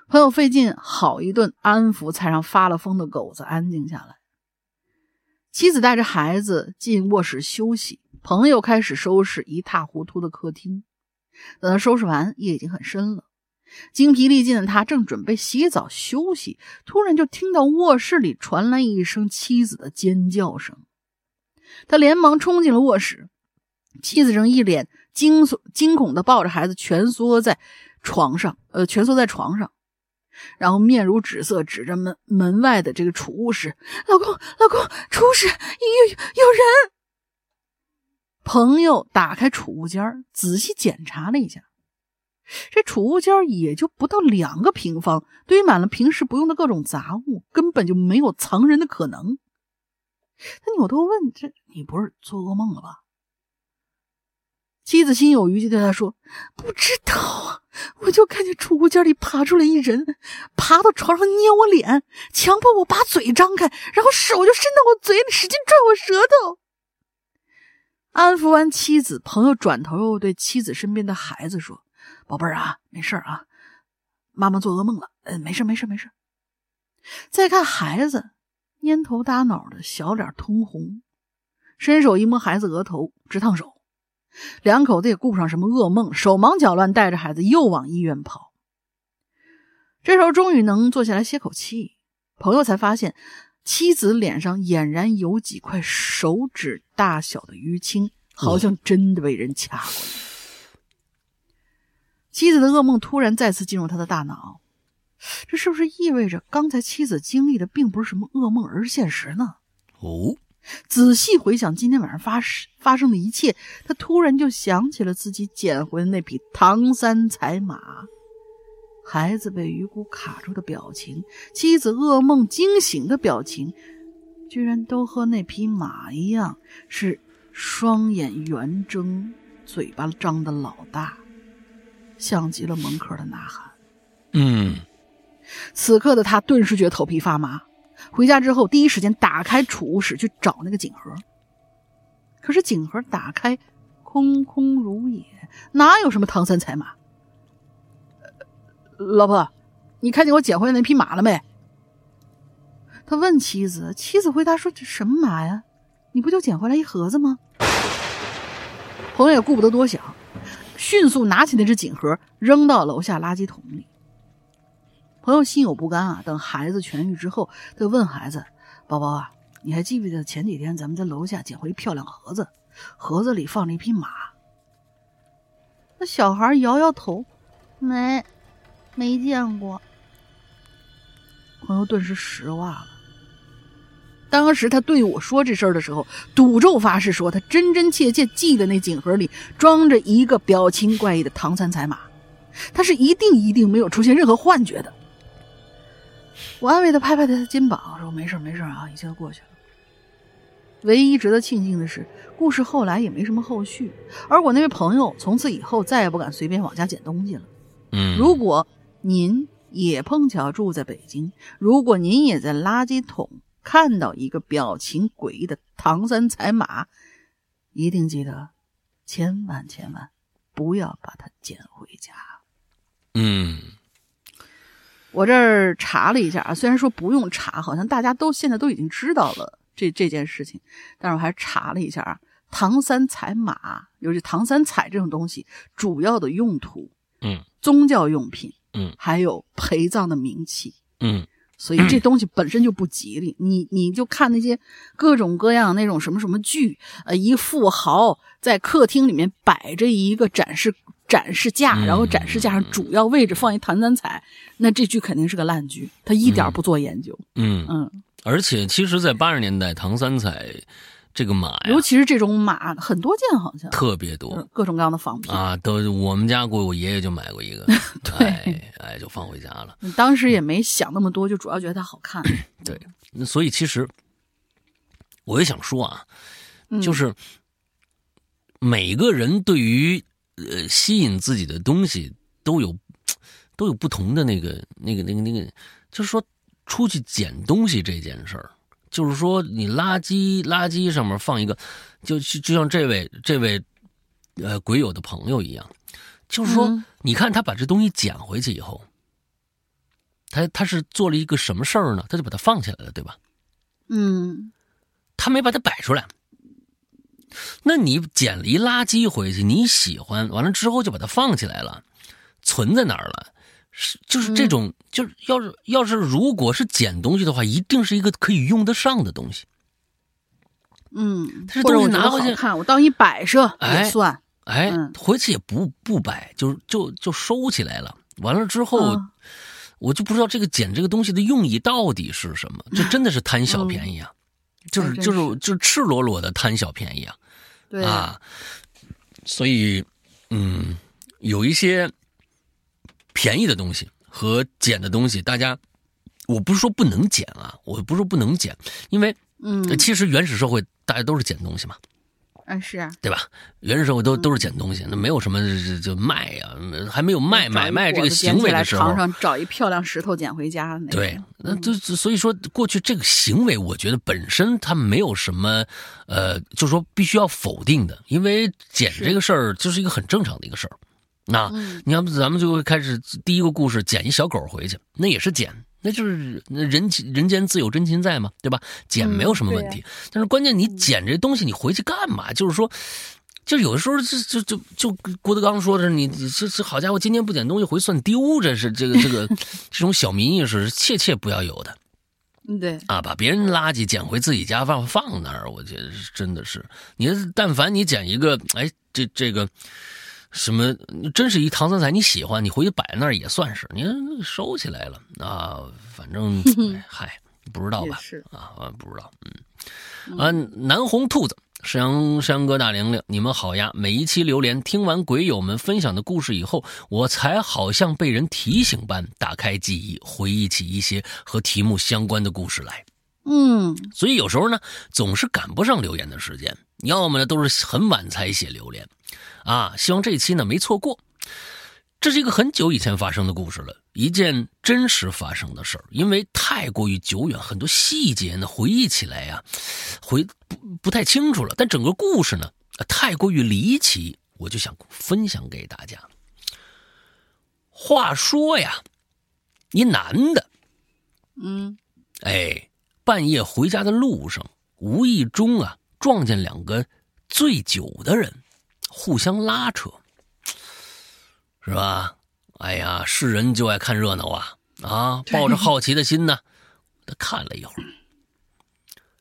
朋友费劲好一顿安抚，才让发了疯的狗子安静下来。妻子带着孩子进卧室休息，朋友开始收拾一塌糊涂的客厅。等他收拾完，夜已经很深了。精疲力尽的他正准备洗澡休息，突然就听到卧室里传来一声妻子的尖叫声。他连忙冲进了卧室，妻子正一脸惊悚惊恐的抱着孩子蜷缩在床上，呃，蜷缩在床上，然后面如纸色，指着门门外的这个储物室：“老公，老公，储物室有有人。”朋友打开储物间，仔细检查了一下，这储物间也就不到两个平方，堆满了平时不用的各种杂物，根本就没有藏人的可能。他扭头问：“这你不是做噩梦了吧？”妻子心有余悸对他说：“不知道啊，我就看见储物间里爬出来一人，爬到床上捏我脸，强迫我把嘴张开，然后手就伸到我嘴里，使劲拽我舌头。”安抚完妻子，朋友转头又对妻子身边的孩子说：“宝贝儿啊，没事啊，妈妈做噩梦了。嗯，没事，没事，没事。”再看孩子。蔫头耷脑的小脸通红，伸手一摸孩子额头，直烫手。两口子也顾不上什么噩梦，手忙脚乱带着孩子又往医院跑。这时候终于能坐下来歇口气，朋友才发现妻子脸上俨然有几块手指大小的淤青，好像真的被人掐过。妻子的噩梦突然再次进入他的大脑。这是不是意味着刚才妻子经历的并不是什么噩梦，而是现实呢？哦，仔细回想今天晚上发生发生的一切，他突然就想起了自己捡回的那匹唐三彩马，孩子被鱼骨卡住的表情，妻子噩梦惊醒的表情，居然都和那匹马一样，是双眼圆睁，嘴巴张的老大，像极了蒙克的呐喊。嗯。此刻的他顿时觉得头皮发麻。回家之后，第一时间打开储物室去找那个锦盒。可是锦盒打开，空空如也，哪有什么唐三彩马？老婆，你看见我捡回来那匹马了没？他问妻子。妻子回答说：“这什么马呀？你不就捡回来一盒子吗？”朋友也顾不得多想，迅速拿起那只锦盒，扔到楼下垃圾桶里。朋友心有不甘啊！等孩子痊愈之后，他问孩子：“宝宝啊，你还记不记得前几天咱们在楼下捡回一漂亮盒子？盒子里放着一匹马。”那小孩摇摇头：“没，没见过。”朋友顿时失望了。当时他对我说这事儿的时候，赌咒发誓说他真真切切记得那锦盒里装着一个表情怪异的唐三彩马，他是一定一定没有出现任何幻觉的。我安慰他拍拍他的肩膀，说：“没事没事啊，一切都过去了。”唯一值得庆幸的是，故事后来也没什么后续，而我那位朋友从此以后再也不敢随便往家捡东西了。嗯，如果您也碰巧住在北京，如果您也在垃圾桶看到一个表情诡异的唐三彩马，一定记得，千万千万不要把它捡回家。嗯。我这儿查了一下啊，虽然说不用查，好像大家都现在都已经知道了这这件事情，但是我还查了一下啊，唐三彩马，尤其唐三彩这种东西，主要的用途，嗯，宗教用品，嗯，还有陪葬的冥器，嗯，所以这东西本身就不吉利。你你就看那些各种各样那种什么什么剧，呃，一富豪在客厅里面摆着一个展示。展示架，然后展示架上主要位置放一唐三彩，那这剧肯定是个烂剧，他一点不做研究。嗯嗯，而且其实，在八十年代，唐三彩这个马，尤其是这种马，很多件，好像特别多，各种各样的仿品啊，都我们家过，我爷爷就买过一个，对，哎，就放回家了。当时也没想那么多，就主要觉得它好看。对，所以其实我也想说啊，就是每个人对于。呃，吸引自己的东西都有，都有不同的那个、那个、那个、那个，就是说，出去捡东西这件事儿，就是说，你垃圾垃圾上面放一个，就就像这位这位呃鬼友的朋友一样，就是说，你看他把这东西捡回去以后，他他是做了一个什么事儿呢？他就把它放起来了，对吧？嗯，他没把它摆出来。那你捡了一垃圾回去，你喜欢完了之后就把它放起来了，存在哪儿了？是就是这种，就是要是要是如果是捡东西的话，一定是一个可以用得上的东西。嗯，东西拿回去看，我当一摆设也算。哎，回去也不不摆，就就就收起来了。完了之后，我就不知道这个捡这个东西的用意到底是什么。这真的是贪小便宜啊，就是就是就是赤裸裸的贪小便宜啊。对啊，所以嗯，有一些便宜的东西和捡的东西，大家我不是说不能捡啊，我不是说不能捡，因为嗯，其实原始社会大家都是捡东西嘛。嗯，是啊，对吧？原始社会都都是捡东西，那没有什么就卖呀，还没有卖买卖这个行为的时候，床上找一漂亮石头捡回家。对，那就所以说，过去这个行为，我觉得本身它没有什么，呃，就是说必须要否定的，因为捡这个事儿就是一个很正常的一个事儿。那你要不咱们就会开始第一个故事，捡一小狗回去，那也是捡。那就是那人人间自有真情在嘛，对吧？捡没有什么问题，但是关键你捡这东西你回去干嘛？就是说，就有的时候就就就就郭德纲说的，你这这好家伙，今天不捡东西回算丢，这是这个这 个这种小民意识切切不要有的。嗯，对啊，把别人垃圾捡回自己家放放那儿，我觉得是真的是你但凡你捡一个，哎，这这个。什么？真是一唐三彩，你喜欢，你回去摆那儿也算是，你收起来了啊。反正 嗨，不知道吧？啊，不知道。嗯，啊，南红兔子，山山哥大玲玲，你们好呀！每一期榴莲听完鬼友们分享的故事以后，我才好像被人提醒般打开记忆，回忆起一些和题目相关的故事来。嗯，所以有时候呢，总是赶不上留言的时间，要么呢都是很晚才写榴莲。啊，希望这期呢没错过。这是一个很久以前发生的故事了，一件真实发生的事儿。因为太过于久远，很多细节呢回忆起来呀，回不不太清楚了。但整个故事呢，太过于离奇，我就想分享给大家。话说呀，一男的，嗯，哎，半夜回家的路上，无意中啊撞见两个醉酒的人。互相拉扯，是吧？哎呀，是人就爱看热闹啊！啊，抱着好奇的心呢，他看了一会儿。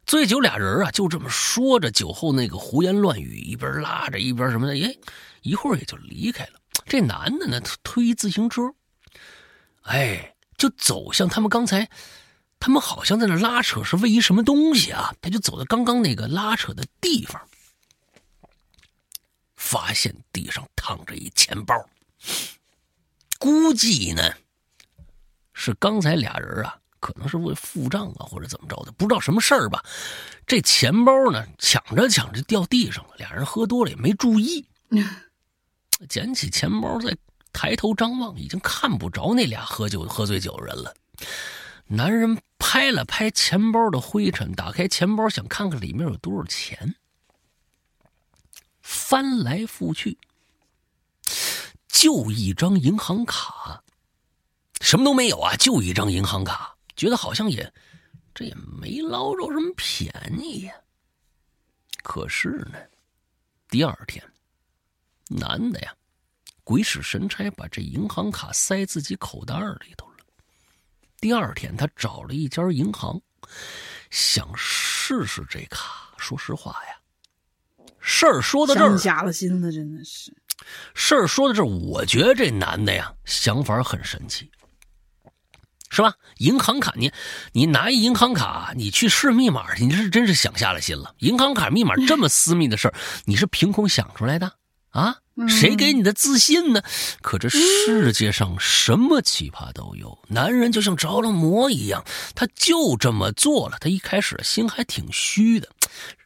醉酒俩人啊，就这么说着，酒后那个胡言乱语，一边拉着一边什么的，哎，一会儿也就离开了。这男的呢，推自行车，哎，就走向他们刚才，他们好像在那拉扯，是为一什么东西啊？他就走到刚刚那个拉扯的地方。发现地上躺着一钱包，估计呢是刚才俩人啊，可能是为付账啊，或者怎么着的，不知道什么事儿吧。这钱包呢，抢着抢着掉地上了，俩人喝多了也没注意，捡起钱包再抬头张望，已经看不着那俩喝酒喝醉酒的人了。男人拍了拍钱包的灰尘，打开钱包想看看里面有多少钱。翻来覆去，就一张银行卡，什么都没有啊，就一张银行卡，觉得好像也，这也没捞着什么便宜呀。可是呢，第二天，男的呀，鬼使神差把这银行卡塞自己口袋里头。第二天，他找了一家银行，想试试这卡。说实话呀。事儿说到这儿，瞎了心的真的是。事儿说到这儿，我觉得这男的呀，想法很神奇，是吧？银行卡，你你拿一银行卡，你去试密码，你这是真是想下了心了。银行卡密码这么私密的事儿，你是凭空想出来的啊？谁给你的自信呢？可这世界上什么奇葩都有。男人就像着了魔一样，他就这么做了。他一开始心还挺虚的。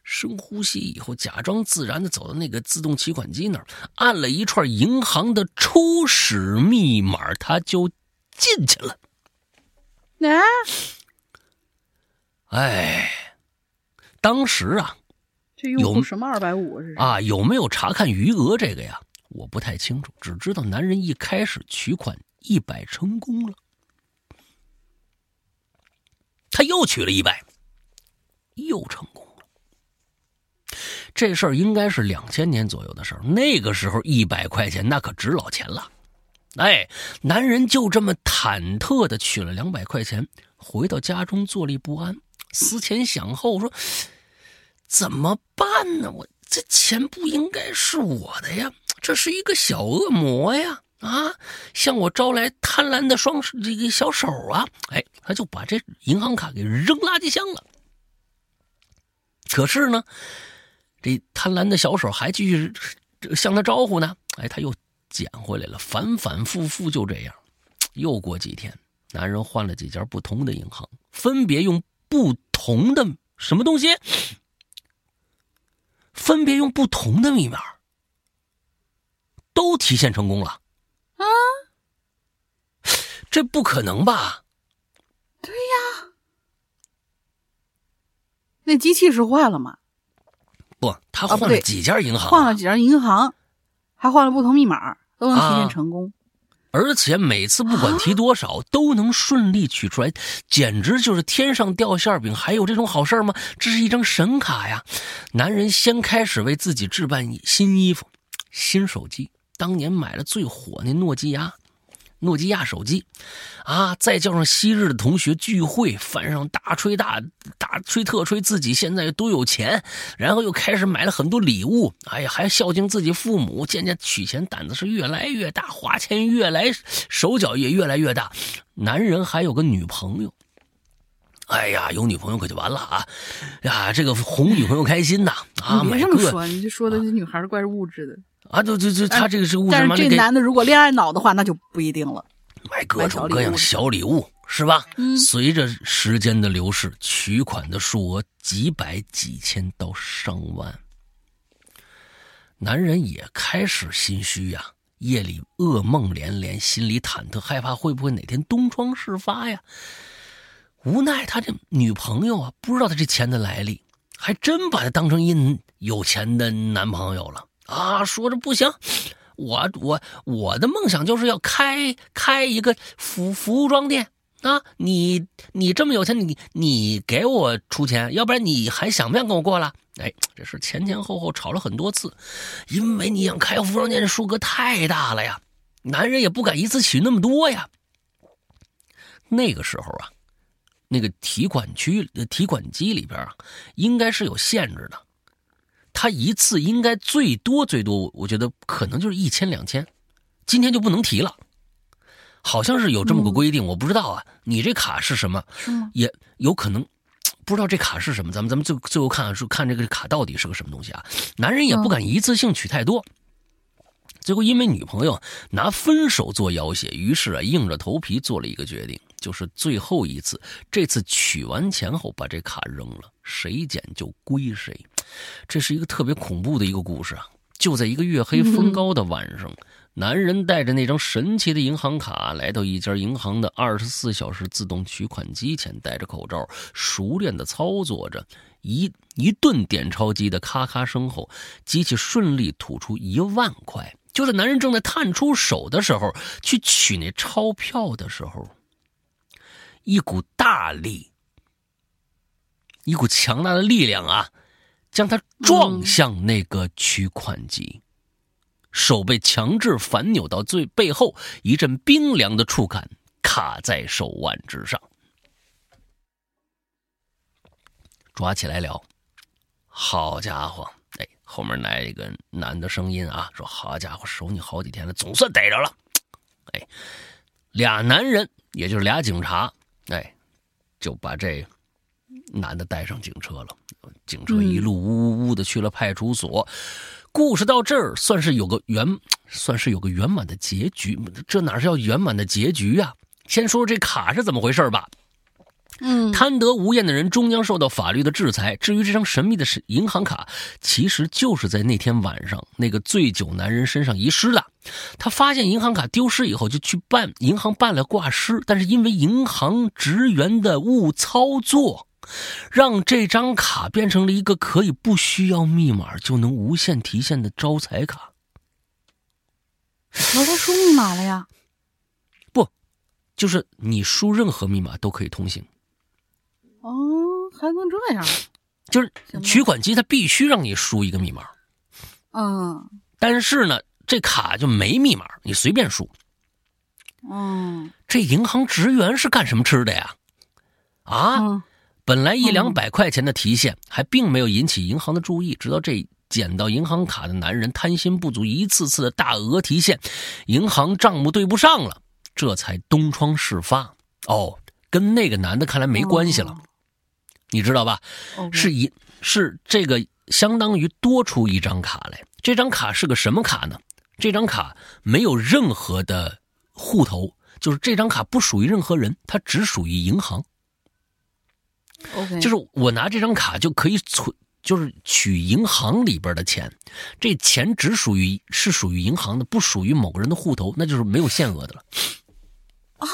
深呼吸以后，假装自然的走到那个自动取款机那儿，按了一串银行的初始密码，他就进去了。啊！哎，当时啊，这用户什么二百五是啊？有没有查看余额这个呀？我不太清楚，只知道男人一开始取款一百成功了，他又取了一百，又成功了。这事儿应该是两千年左右的事儿，那个时候一百块钱那可值老钱了。哎，男人就这么忐忑的取了两百块钱，回到家中坐立不安，思前想后说：“怎么办呢？我这钱不应该是我的呀，这是一个小恶魔呀！啊，向我招来贪婪的双，这个小手啊！哎，他就把这银行卡给扔垃圾箱了。可是呢，这贪婪的小手还继续向他招呼呢。哎，他又捡回来了，反反复复就这样。又过几天，男人换了几家不同的银行，分别用不同的什么东西，分别用不同的密码，都提现成功了。啊，这不可能吧？对呀，那机器是坏了吗？不，他换了几家银行，换了几家银行，还换了不同密码，都能提现成功。而且每次不管提多少，都能顺利取出来，简直就是天上掉馅饼！还有这种好事吗？这是一张神卡呀！男人先开始为自己置办新衣服、新手机，当年买了最火那诺基亚。诺基亚手机，啊，再叫上昔日的同学聚会，翻上大吹大大吹特吹自己现在多有钱，然后又开始买了很多礼物，哎呀，还孝敬自己父母，渐渐取钱胆子是越来越大，花钱越来手脚也越来越大。男人还有个女朋友，哎呀，有女朋友可就完了啊！呀，这个哄女朋友开心呐！啊，别这么说，你就说的这女孩怪物质的。啊，就就就他这个是物质但是这男的如果恋爱脑的话，那就不一定了。买各种各样小礼物是吧？嗯。随着时间的流逝，取款的数额几百、几千到上万，男人也开始心虚呀，夜里噩梦连连，心里忐忑害怕，会不会哪天东窗事发呀？无奈他这女朋友啊，不知道他这钱的来历，还真把他当成一有钱的男朋友了。啊，说着不行，我我我的梦想就是要开开一个服服装店啊！你你这么有钱，你你给我出钱，要不然你还想不想跟我过了？哎，这是前前后后吵了很多次，因为你想开服装店，这数额太大了呀，男人也不敢一次取那么多呀。那个时候啊，那个提款区提款机里边啊，应该是有限制的。他一次应该最多最多，我觉得可能就是一千两千，今天就不能提了，好像是有这么个规定，我不知道啊。你这卡是什么？也有可能不知道这卡是什么。咱们咱们最最后看看看这个卡到底是个什么东西啊？男人也不敢一次性取太多。最后，因为女朋友拿分手做要挟，于是啊，硬着头皮做了一个决定，就是最后一次，这次取完钱后把这卡扔了，谁捡就归谁。这是一个特别恐怖的一个故事啊！就在一个月黑风高的晚上，男人带着那张神奇的银行卡来到一家银行的二十四小时自动取款机前，戴着口罩，熟练的操作着。一一顿点钞机的咔咔声后，机器顺利吐出一万块。就在男人正在探出手的时候，去取那钞票的时候，一股大力，一股强大的力量啊，将他撞向那个取款机，手被强制反扭到最背后，一阵冰凉的触感卡在手腕之上，抓起来了，好家伙！哎后面来一个男的声音啊，说：“好家伙，守你好几天了，总算逮着了。”哎，俩男人，也就是俩警察，哎，就把这男的带上警车了。警车一路呜呜呜的去了派出所。故事到这儿算是有个圆，算是有个圆满的结局。这哪是要圆满的结局啊？先说说这卡是怎么回事吧。嗯，贪得无厌的人终将受到法律的制裁。至于这张神秘的是银行卡，其实就是在那天晚上那个醉酒男人身上遗失的。他发现银行卡丢失以后，就去办银行办了挂失，但是因为银行职员的误操作，让这张卡变成了一个可以不需要密码就能无限提现的招财卡。我在输密码了呀？不，就是你输任何密码都可以通行。哦，还能这样？就是取款机它必须让你输一个密码，嗯，但是呢，这卡就没密码，你随便输。嗯，这银行职员是干什么吃的呀？啊，本来一两百块钱的提现还并没有引起银行的注意，直到这捡到银行卡的男人贪心不足，一次次的大额提现，银行账目对不上了，这才东窗事发。哦，跟那个男的看来没关系了，你知道吧？是一是这个相当于多出一张卡来，这张卡是个什么卡呢？这张卡没有任何的户头，就是这张卡不属于任何人，它只属于银行。OK，就是我拿这张卡就可以存，就是取银行里边的钱，这钱只属于是属于银行的，不属于某个人的户头，那就是没有限额的了。啊，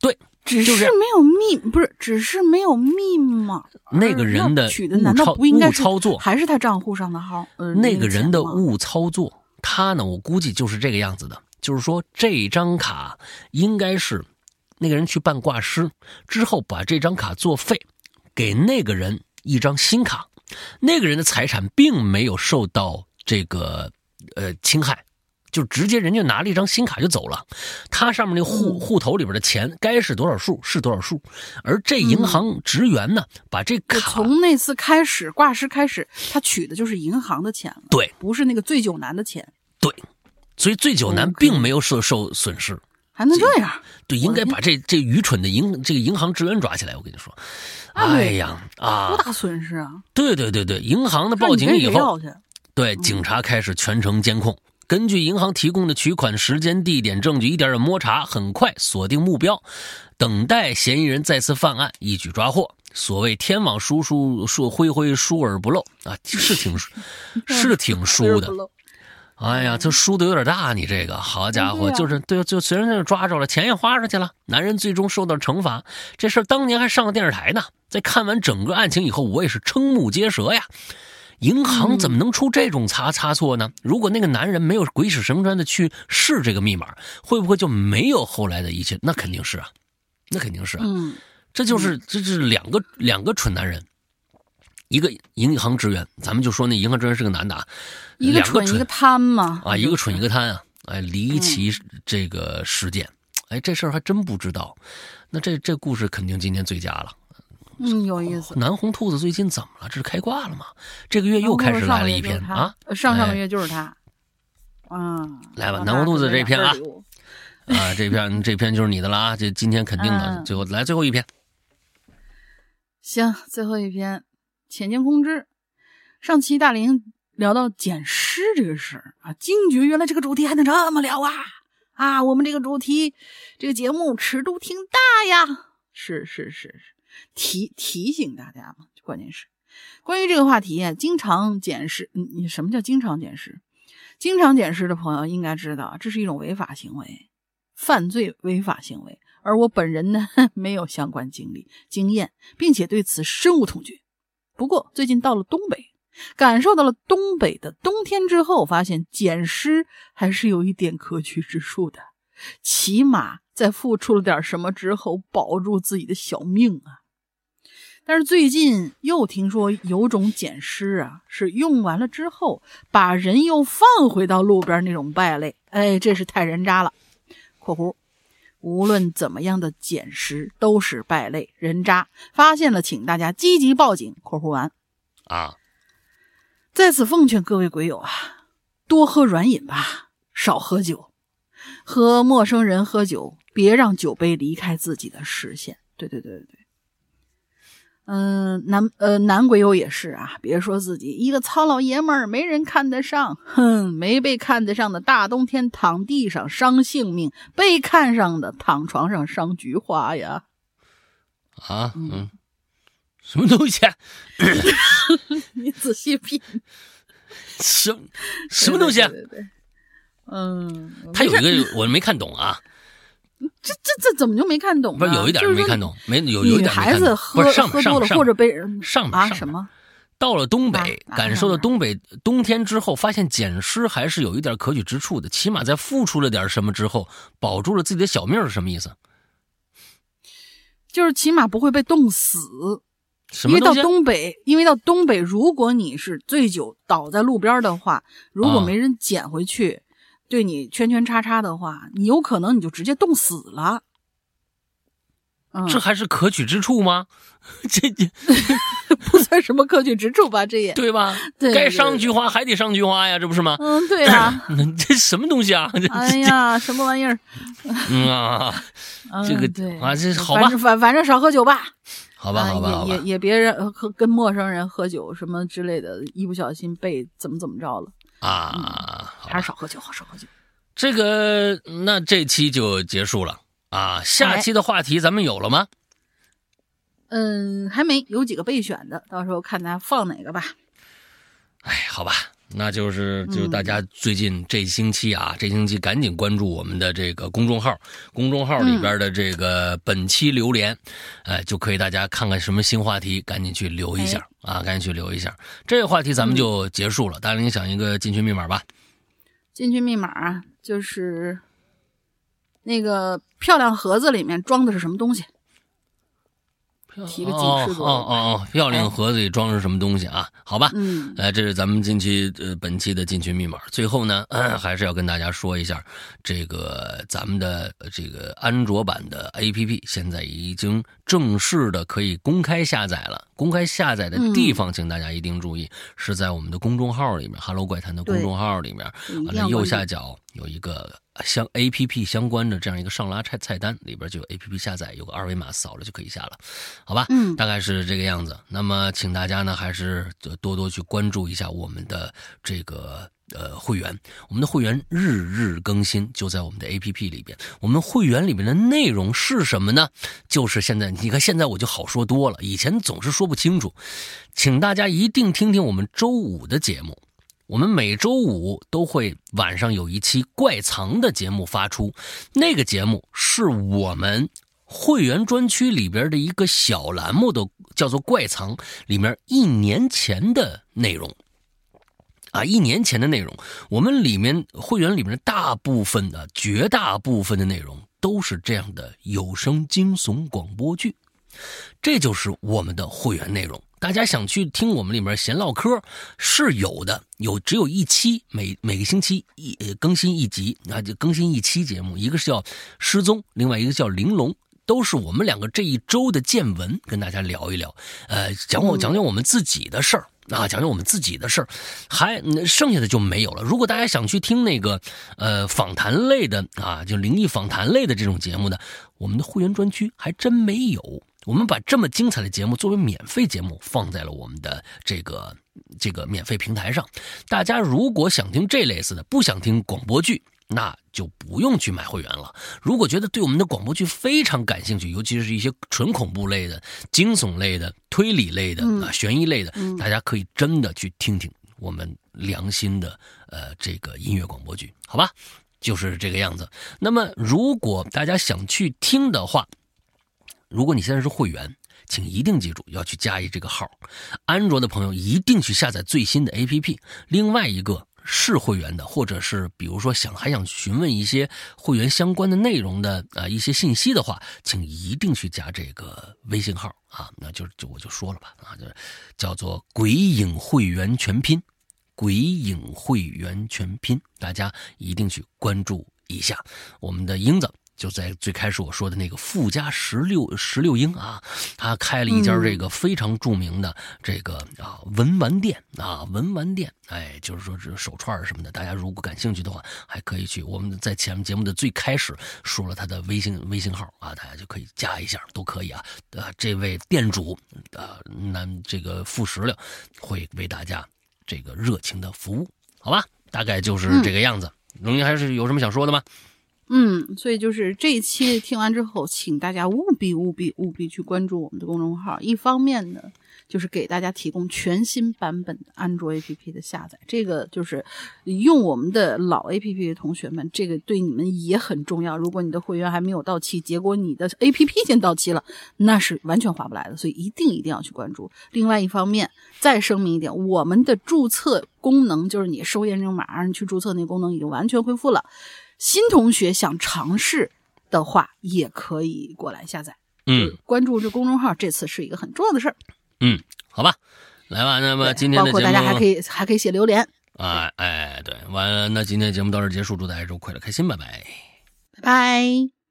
对，只是没有密，不是，只是没有密码。那个人的取的难道不应该操作，还是他账户上的号？呃，那个人的误操作，他呢，我估计就是这个样子的，就是说这张卡应该是。那个人去办挂失之后，把这张卡作废，给那个人一张新卡。那个人的财产并没有受到这个呃侵害，就直接人家拿了一张新卡就走了。他上面那户户头里边的钱该是多少数是多少数，而这银行职员呢，把这卡从那次开始挂失开始，他取的就是银行的钱了，对，不是那个醉酒男的钱，对，所以醉酒男并没有受受损失。还能这样？对，应该把这这愚蠢的银这个银行职员抓起来。我跟你说，哎呀啊，多大损失啊！对对对对，银行的报警以后，对警察开始全程监控，根据银行提供的取款时间、地点、证据，一点点摸查，很快锁定目标，等待嫌疑人再次犯案，一举抓获。所谓天网疏疏疏恢恢疏而不漏啊，是挺是挺疏的。哎呀，这输的有点大，你这个好家伙，就是对，就虽然就抓着了，钱也花出去了，男人最终受到惩罚。这事儿当年还上了电视台呢。在看完整个案情以后，我也是瞠目结舌呀。银行怎么能出这种差差错呢？如果那个男人没有鬼使神差的去试这个密码，会不会就没有后来的一切？那肯定是啊，那肯定是啊。嗯，这就是这是两个两个蠢男人。一个银行职员，咱们就说那银行职员是个男的啊，一个蠢一个贪嘛。啊，一个蠢一个贪啊，哎，离奇这个事件，哎，这事儿还真不知道，那这这故事肯定今天最佳了，嗯，有意思。南红兔子最近怎么了？这是开挂了吗？这个月又开始来了一篇啊，上上个月就是他，啊，来吧，南红兔子这篇啊，啊，这篇 这篇就是你的了啊，这今天肯定的，最后来最后一篇，行，最后一篇。浅见空知，上期大林聊到捡尸这个事儿啊，惊觉原来这个主题还能这么聊啊啊！我们这个主题，这个节目尺度挺大呀，是是是是，提提醒大家嘛，关键是关于这个话题啊，经常捡尸，你你什么叫经常捡尸？经常捡尸的朋友应该知道，这是一种违法行为，犯罪违法行为，而我本人呢，没有相关经历经验，并且对此深恶痛绝。不过最近到了东北，感受到了东北的冬天之后，发现捡尸还是有一点可取之处的，起码在付出了点什么之后，保住自己的小命啊。但是最近又听说有种捡尸啊，是用完了之后把人又放回到路边那种败类，哎，这是太人渣了。（括弧）无论怎么样的捡拾都是败类人渣，发现了请大家积极报警。括弧完，啊，在此奉劝各位鬼友啊，多喝软饮吧，少喝酒，和陌生人喝酒，别让酒杯离开自己的视线。对对对对对。嗯，男呃男鬼友也是啊，别说自己一个糙老爷们儿没人看得上，哼，没被看得上的大冬天躺地上伤性命，被看上的躺床上伤菊花呀！啊，嗯，什么东西？你仔细品，什什么东西？对对，嗯，他有一个我没看懂啊。这这这怎么就没看懂？不是有一点没看懂，没有有一点。孩子喝喝多了或者被人上啊什么？到了东北，感受到东北冬天之后，发现捡尸还是有一点可取之处的。起码在付出了点什么之后，保住了自己的小命是什么意思？就是起码不会被冻死。因为到东北，因为到东北，如果你是醉酒倒在路边的话，如果没人捡回去。对你圈圈叉叉的话，你有可能你就直接冻死了。这还是可取之处吗？这这 不算什么可取之处吧？这也对吧？对，该上菊花还得上菊花呀，这不是吗？嗯，对 呀。这什么东西啊？哎呀，什么玩意儿？嗯啊，这个对啊，这好吧，反反正少喝酒吧。好吧，好吧，也也也别人和跟陌生人喝酒什么之类的，一不小心被怎么怎么着了啊？还是少喝酒，好少喝酒。这个那这期就结束了啊，下期的话题咱们有了吗？嗯，还没有几个备选的，到时候看咱放哪个吧。哎，好吧。那就是就大家最近这星期啊，这星期赶紧关注我们的这个公众号，公众号里边的这个本期留言，哎，就可以大家看看什么新话题，赶紧去留一下啊，赶紧去留一下。这个话题咱们就结束了，大林想一个进群密码吧。进群密码就是那个漂亮盒子里面装的是什么东西？提个警示作用。哦哦哦，漂亮盒子里装着什么东西啊？好吧，嗯，哎，这是咱们近期呃本期的进群密码。最后呢，还是要跟大家说一下，这个咱们的这个安卓版的 APP 现在已经正式的可以公开下载了。公开下载的地方，请大家一定注意，是在我们的公众号里面，“Hello 怪谈”的公众号里面，完了右下角有一个。相 A P P 相关的这样一个上拉菜菜单里边就有 A P P 下载，有个二维码扫了就可以下了，好吧？嗯，大概是这个样子。那么，请大家呢还是多多去关注一下我们的这个呃会员，我们的会员日日更新，就在我们的 A P P 里边。我们会员里面的内容是什么呢？就是现在你看，现在我就好说多了，以前总是说不清楚，请大家一定听听我们周五的节目。我们每周五都会晚上有一期怪藏的节目发出，那个节目是我们会员专区里边的一个小栏目的，叫做怪藏，里面一年前的内容，啊，一年前的内容，我们里面会员里面的大部分的、绝大部分的内容都是这样的有声惊悚广播剧，这就是我们的会员内容。大家想去听我们里面闲唠嗑，是有的，有只有一期，每每个星期一更新一集，那就更新一期节目，一个是叫失踪，另外一个叫玲珑，都是我们两个这一周的见闻，跟大家聊一聊，呃，讲我讲讲我们自己的事儿啊，讲讲我们自己的事儿，还剩下的就没有了。如果大家想去听那个呃访谈类的啊，就灵异访谈类的这种节目呢，我们的会员专区还真没有。我们把这么精彩的节目作为免费节目放在了我们的这个这个免费平台上。大家如果想听这类似的，不想听广播剧，那就不用去买会员了。如果觉得对我们的广播剧非常感兴趣，尤其是一些纯恐怖类的、惊悚类的、推理类的啊、悬疑类的，大家可以真的去听听我们良心的呃这个音乐广播剧，好吧？就是这个样子。那么如果大家想去听的话，如果你现在是会员，请一定记住要去加一这个号。安卓的朋友一定去下载最新的 APP。另外一个是会员的，或者是比如说想还想询问一些会员相关的内容的啊一些信息的话，请一定去加这个微信号啊，那就就我就说了吧啊，就叫做“鬼影会员全拼”，“鬼影会员全拼”，大家一定去关注一下我们的英子。就在最开始我说的那个富家十六十六英啊，他开了一家这个非常著名的这个啊文玩店啊文玩店，哎，就是说这手串什么的，大家如果感兴趣的话，还可以去。我们在前面节目的最开始说了他的微信微信号啊，大家就可以加一下，都可以啊。啊，这位店主啊，那这个富石榴会为大家这个热情的服务，好吧？大概就是这个样子。龙宁还是有什么想说的吗？嗯，所以就是这一期听完之后，请大家务必务必务必去关注我们的公众号。一方面呢，就是给大家提供全新版本的安卓 APP 的下载。这个就是用我们的老 APP 的同学们，这个对你们也很重要。如果你的会员还没有到期，结果你的 APP 先到期了，那是完全划不来的。所以一定一定要去关注。另外一方面，再声明一点，我们的注册功能，就是你收验证码你去注册那功能，已经完全恢复了。新同学想尝试的话，也可以过来下载。嗯，关注这公众号，这次是一个很重要的事儿。嗯，好吧，来吧。那么今天的节目，包括大家还可以还可以写榴莲。哎哎，对，完了，那今天节目到这结束，祝大家周快乐开心，拜拜，拜拜。